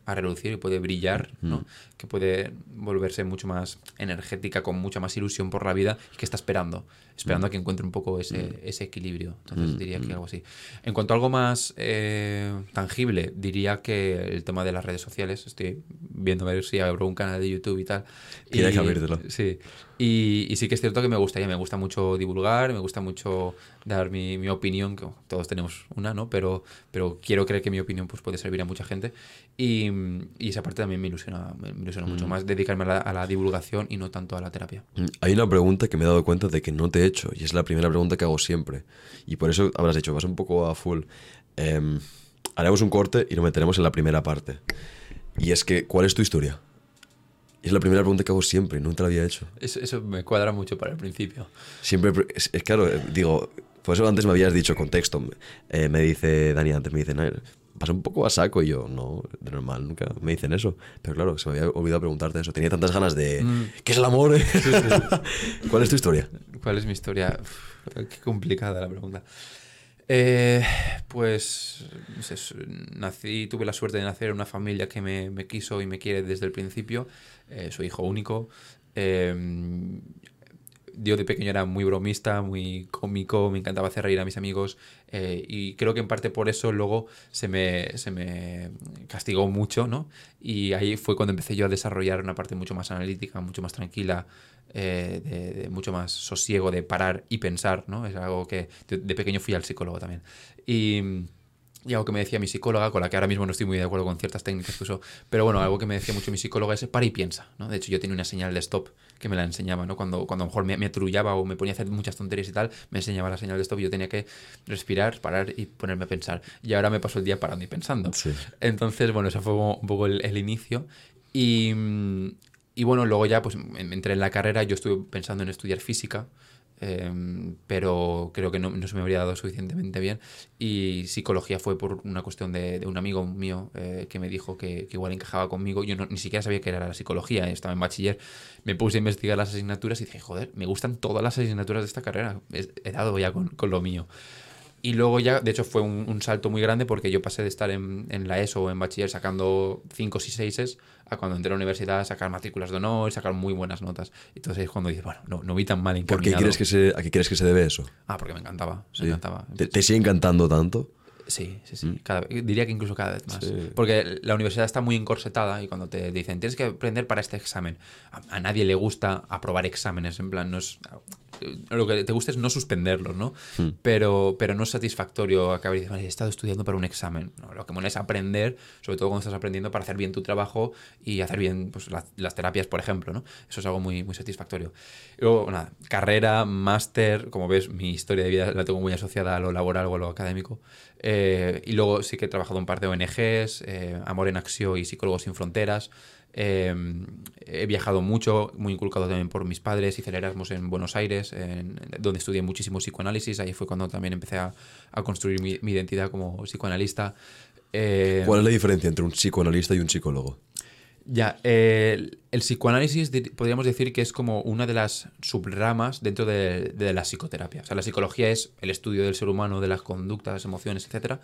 a relucir y puede brillar, ¿no? que puede volverse mucho más energética, con mucha más ilusión por la vida y que está esperando, esperando a que encuentre un poco ese, ese equilibrio. Entonces diría que algo así. En cuanto a algo más eh, tangible, diría que el tema de las redes sociales, estoy viendo a ver si abro un canal de YouTube y tal. Tienes que abrírtelo. Sí, y, y sí que es cierto que me gustaría, me gusta mucho divulgar, me gusta mucho dar mi, mi opinión, que todos tenemos una, ¿no? Pero, pero quiero creer que mi opinión pues, puede servir a mucha gente. Y, y esa parte también me ilusiona, me ilusiona mucho más dedicarme a la, a la divulgación y no tanto a la terapia. Hay una pregunta que me he dado cuenta de que no te he hecho, y es la primera pregunta que hago siempre. Y por eso habrás dicho, vas un poco a full. em, haremos un corte y nos meteremos en la primera parte. Y es que, ¿cuál es tu historia? Es la primera pregunta que hago siempre, nunca la había hecho. Eso, eso me cuadra mucho para el principio. Siempre, pre- es, es claro, eh, digo, por eso antes me habías dicho contexto. Eh, me dice Dani antes, me dice, "No, pasa un poco a saco. Y yo, no, de normal, nunca me dicen eso. Pero claro, se me había olvidado preguntarte eso. Tenía tantas ganas de, ¿qué es el amor? ¿Cuál es tu historia? ¿Cuál es mi historia? Uf, qué complicada la pregunta. Eh, pues nací, tuve la suerte de nacer en una familia que me, me quiso y me quiere desde el principio. Eh, soy hijo único. Eh, yo de pequeño era muy bromista, muy cómico, me encantaba hacer reír a mis amigos eh, y creo que en parte por eso luego se me, se me castigó mucho, ¿no? Y ahí fue cuando empecé yo a desarrollar una parte mucho más analítica, mucho más tranquila, eh, de, mucho más sosiego, de parar y pensar, ¿no? Es algo que de, de pequeño fui al psicólogo también. Y... Y algo que me decía mi psicóloga, con la que ahora mismo no estoy muy de acuerdo con ciertas técnicas que uso, pero bueno, algo que me decía mucho mi psicóloga es para y piensa, ¿no? De hecho, yo tenía una señal de stop que me la enseñaba, ¿no? Cuando, cuando a lo mejor me, me atrullaba o me ponía a hacer muchas tonterías y tal, me enseñaba la señal de stop y yo tenía que respirar, parar y ponerme a pensar. Y ahora me paso el día parando y pensando. Sí. Entonces, bueno, eso fue un poco el, el inicio. Y, y bueno, luego ya pues entré en la carrera, yo estuve pensando en estudiar física, eh, pero creo que no, no se me habría dado suficientemente bien. Y psicología fue por una cuestión de, de un amigo mío eh, que me dijo que, que igual encajaba conmigo. Yo no- ni siquiera sabía que era la psicología, estaba en bachiller. Me puse a investigar las asignaturas y dije, joder, me gustan todas las asignaturas de esta carrera. He, he dado ya con, con lo mío. Y luego ya, de hecho, fue un, un salto muy grande porque yo pasé de estar en, en la ESO o en bachiller sacando 5 y 6 a cuando entré a la universidad sacar matrículas de honor y sacar muy buenas notas. Entonces es cuando dices, bueno, no, no vi tan mal ¿Por qué encaminado. crees que se, ¿A qué crees que se debe eso? Ah, porque me encantaba, Sí. me encantaba. ¿Te, te sigue encantando tanto? Sí, sí, sí. Cada vez- diría que incluso cada vez más. Sí. Porque la universidad está muy encorsetada y cuando te dicen tienes que aprender para este examen, a, a nadie le gusta aprobar exámenes. En plan, no es. Lo que te gusta es no suspenderlos, ¿no? Pero, pero no es satisfactorio acabar y decir, "Vale, he estado estudiando para un examen. No, lo que mola es aprender, sobre todo cuando estás aprendiendo para hacer bien tu trabajo y hacer bien pues, las, las terapias, por ejemplo, ¿no? Eso es algo muy, muy satisfactorio. Y luego, nada, carrera, máster, como ves, mi historia de vida la tengo muy asociada a lo laboral o a lo académico. Eh, y luego sí que he trabajado en un par de ONGs, eh, Amor en Acción y Psicólogos Sin Fronteras. Eh, he viajado mucho, muy inculcado también por mis padres. Hice el Erasmus en Buenos Aires, en- donde estudié muchísimo psicoanálisis. Ahí fue cuando también empecé a, a construir mi, mi identidad como psicoanalista. Eh, ¿Cuál es la diferencia entre un psicoanalista y un psicólogo? Ya, el, psicoanálisis podríamos decir que es como una de las subramas dentro de, la psicoterapia. O sea, la psicología es el estudio del ser humano, de las conductas, las emociones, etcétera.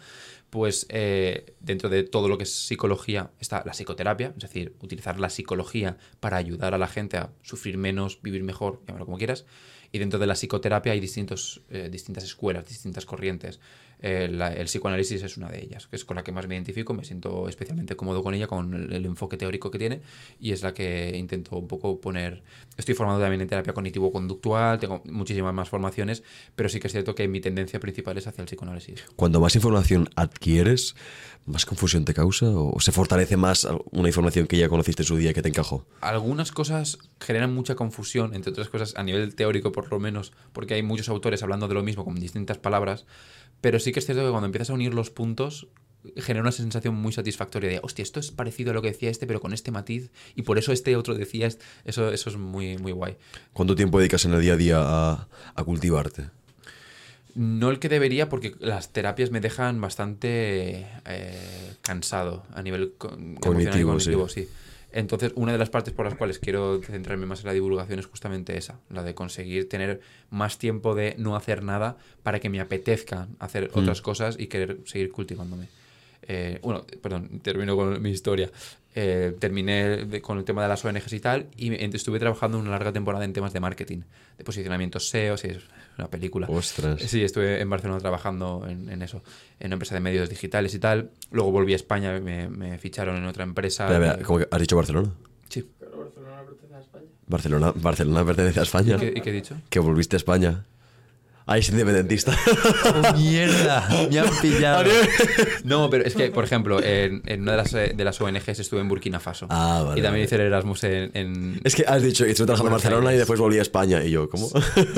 Pues eh, dentro de todo lo que es psicología está la psicoterapia, es decir, utilizar la psicología para ayudar a la gente a sufrir menos, vivir mejor, llámalo como quieras. Y dentro de la psicoterapia hay distintos, eh, distintas escuelas, distintas corrientes. Eh, la- el psicoanálisis es una de ellas, que es con la que más me identifico, me siento especialmente cómodo con ella, con el, el enfoque teórico que tiene, y es la que intento un poco poner... Estoy formado también en terapia cognitivo-conductual, tengo muchísimas más formaciones, pero sí que es cierto que mi tendencia principal es hacia el psicoanálisis. Cuando más información adquieres, ¿más confusión te causa? ¿O se fortalece más una información que ya conociste en su día que te encajó? Algunas cosas generan mucha confusión, entre otras cosas a nivel teórico por lo menos, porque hay muchos autores hablando de lo mismo con distintas palabras, pero sí que es cierto que cuando empiezas a unir los puntos genera una sensación muy satisfactoria de, hostia, esto es parecido a lo que decía este, pero con este matiz, y por eso este otro decía, eso, eso es muy, muy guay. ¿Cuánto tiempo dedicas en el día a día a, a cultivarte? No el que debería, porque las terapias me dejan bastante eh, cansado a nivel Cognitivo, cognitivo, sí. Entonces, una de las partes por las cuales quiero centrarme más en la divulgación es justamente esa, la de conseguir tener más tiempo de no hacer nada para que me apetezca hacer otras cosas y querer seguir cultivándome. Eh, bueno, perdón, termino con mi historia. Eh, terminé de- con el tema de las ONGs y tal, y estuve trabajando una larga temporada en temas de marketing, de posicionamiento SEO, una película. Ostras. Sí, estuve en Barcelona trabajando en, en eso, en una empresa de medios digitales y tal. Luego volví a España, me, me ficharon en otra empresa. ¿cómo que has dicho Barcelona? Sí. Claro, Barcelona pertenece a España. Barcelona, Barcelona pertenece a España. ¿Y qué, y qué he dicho? Que volviste a España. Ah, es independentista. ¡Oh, mierda! Me han pillado. No, pero es que, por ejemplo, en, en una de las, eh, de las ONGs estuve en Burkina Faso. Ah, vale, Y también hice el Erasmus en. en- es que has dicho, estuve trabajando en Barcelona y después volví a España. Y yo, ¿cómo?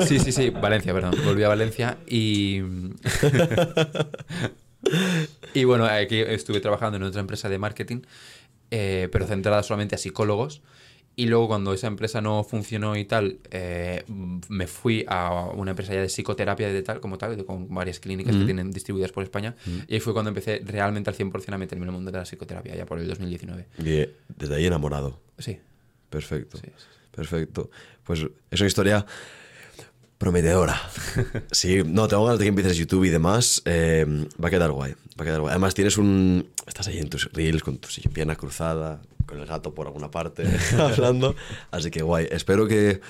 Sí, sí, sí, Valencia, perdón. Volví a Valencia y. Y bueno, aquí estuve trabajando en otra empresa de marketing, eh, pero centrada solamente a psicólogos. Y luego cuando esa empresa no funcionó y tal, eh, me fui a una empresa ya de psicoterapia de tal, como tal, con varias clínicas que tienen distribuidas por España. Y ahí fue cuando empecé realmente al 100% a meterme en el mundo de la psicoterapia, ya por el 2019. Y eh, desde ahí enamorado. Sí. Perfecto. Sí, sí, Perfecto. Pues es una historia prometedora. Sí, no, tengo ganas de que empieces YouTube y demás. eh, va a quedar guay. Va a quedar guay. Además, tienes un. Estás ahí en tus reels con tu pierna cruzada, con el gato por alguna parte, hablando. Así que guay. Espero que.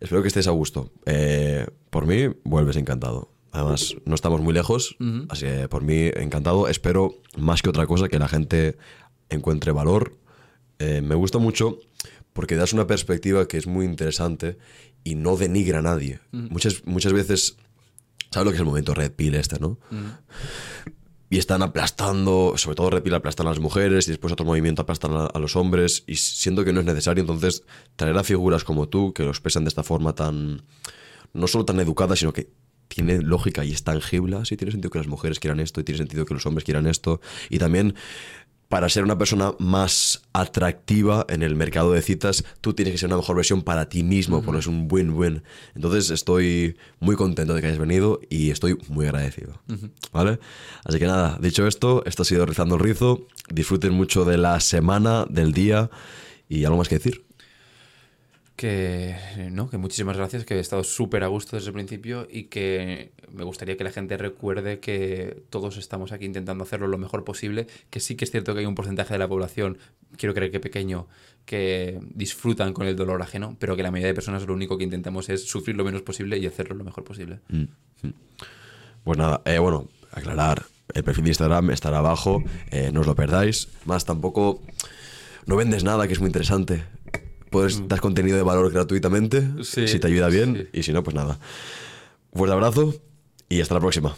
Espero que estés a gusto. Eh, por mí, vuelves encantado. Además, no estamos muy lejos, así que por mí, encantado. Espero, más que otra cosa, que la gente encuentre valor. Eh, me gusta mucho porque das una perspectiva que es muy interesante y no denigra a nadie. Muchas, muchas veces, ¿sabes lo que es el momento Red Pill este, no? Y están aplastando, sobre todo Red Pill aplastan a las mujeres y después otro movimiento aplastan a, a los hombres y siento que no es necesario. Entonces, traer a figuras como tú que lo expresan de esta forma tan, no solo tan educada, sino que tiene lógica y es tangible. Sí, tiene sentido que las mujeres quieran esto y tiene sentido que los hombres quieran esto. Y también para ser una persona más atractiva en el mercado de citas, tú tienes que ser una mejor versión para ti mismo, porque es un win-win. Entonces estoy muy contento de que hayas venido y estoy muy agradecido. ¿Vale? Así que nada, dicho esto, esto ha sido Rizando el Rizo. Disfruten mucho de la semana, del día y algo más que decir. Que, no, que muchísimas gracias, que he estado súper a gusto desde el principio y que me gustaría que la gente recuerde que todos estamos aquí intentando hacerlo lo mejor posible, que sí que es cierto que hay un porcentaje de la población, quiero creer que pequeño, que disfrutan con el dolor ajeno, pero que la mayoría de personas lo único que intentamos es sufrir lo menos posible y hacerlo lo mejor posible. Pues nada, eh, bueno, aclarar, el perfil de Instagram estará abajo, eh, no os lo perdáis. Más tampoco, no vendes nada, que es muy interesante. Puedes dar contenido de valor gratuitamente, Sí, si te ayuda bien, sí. y si no, pues nada. Fuerte abrazo y hasta la próxima.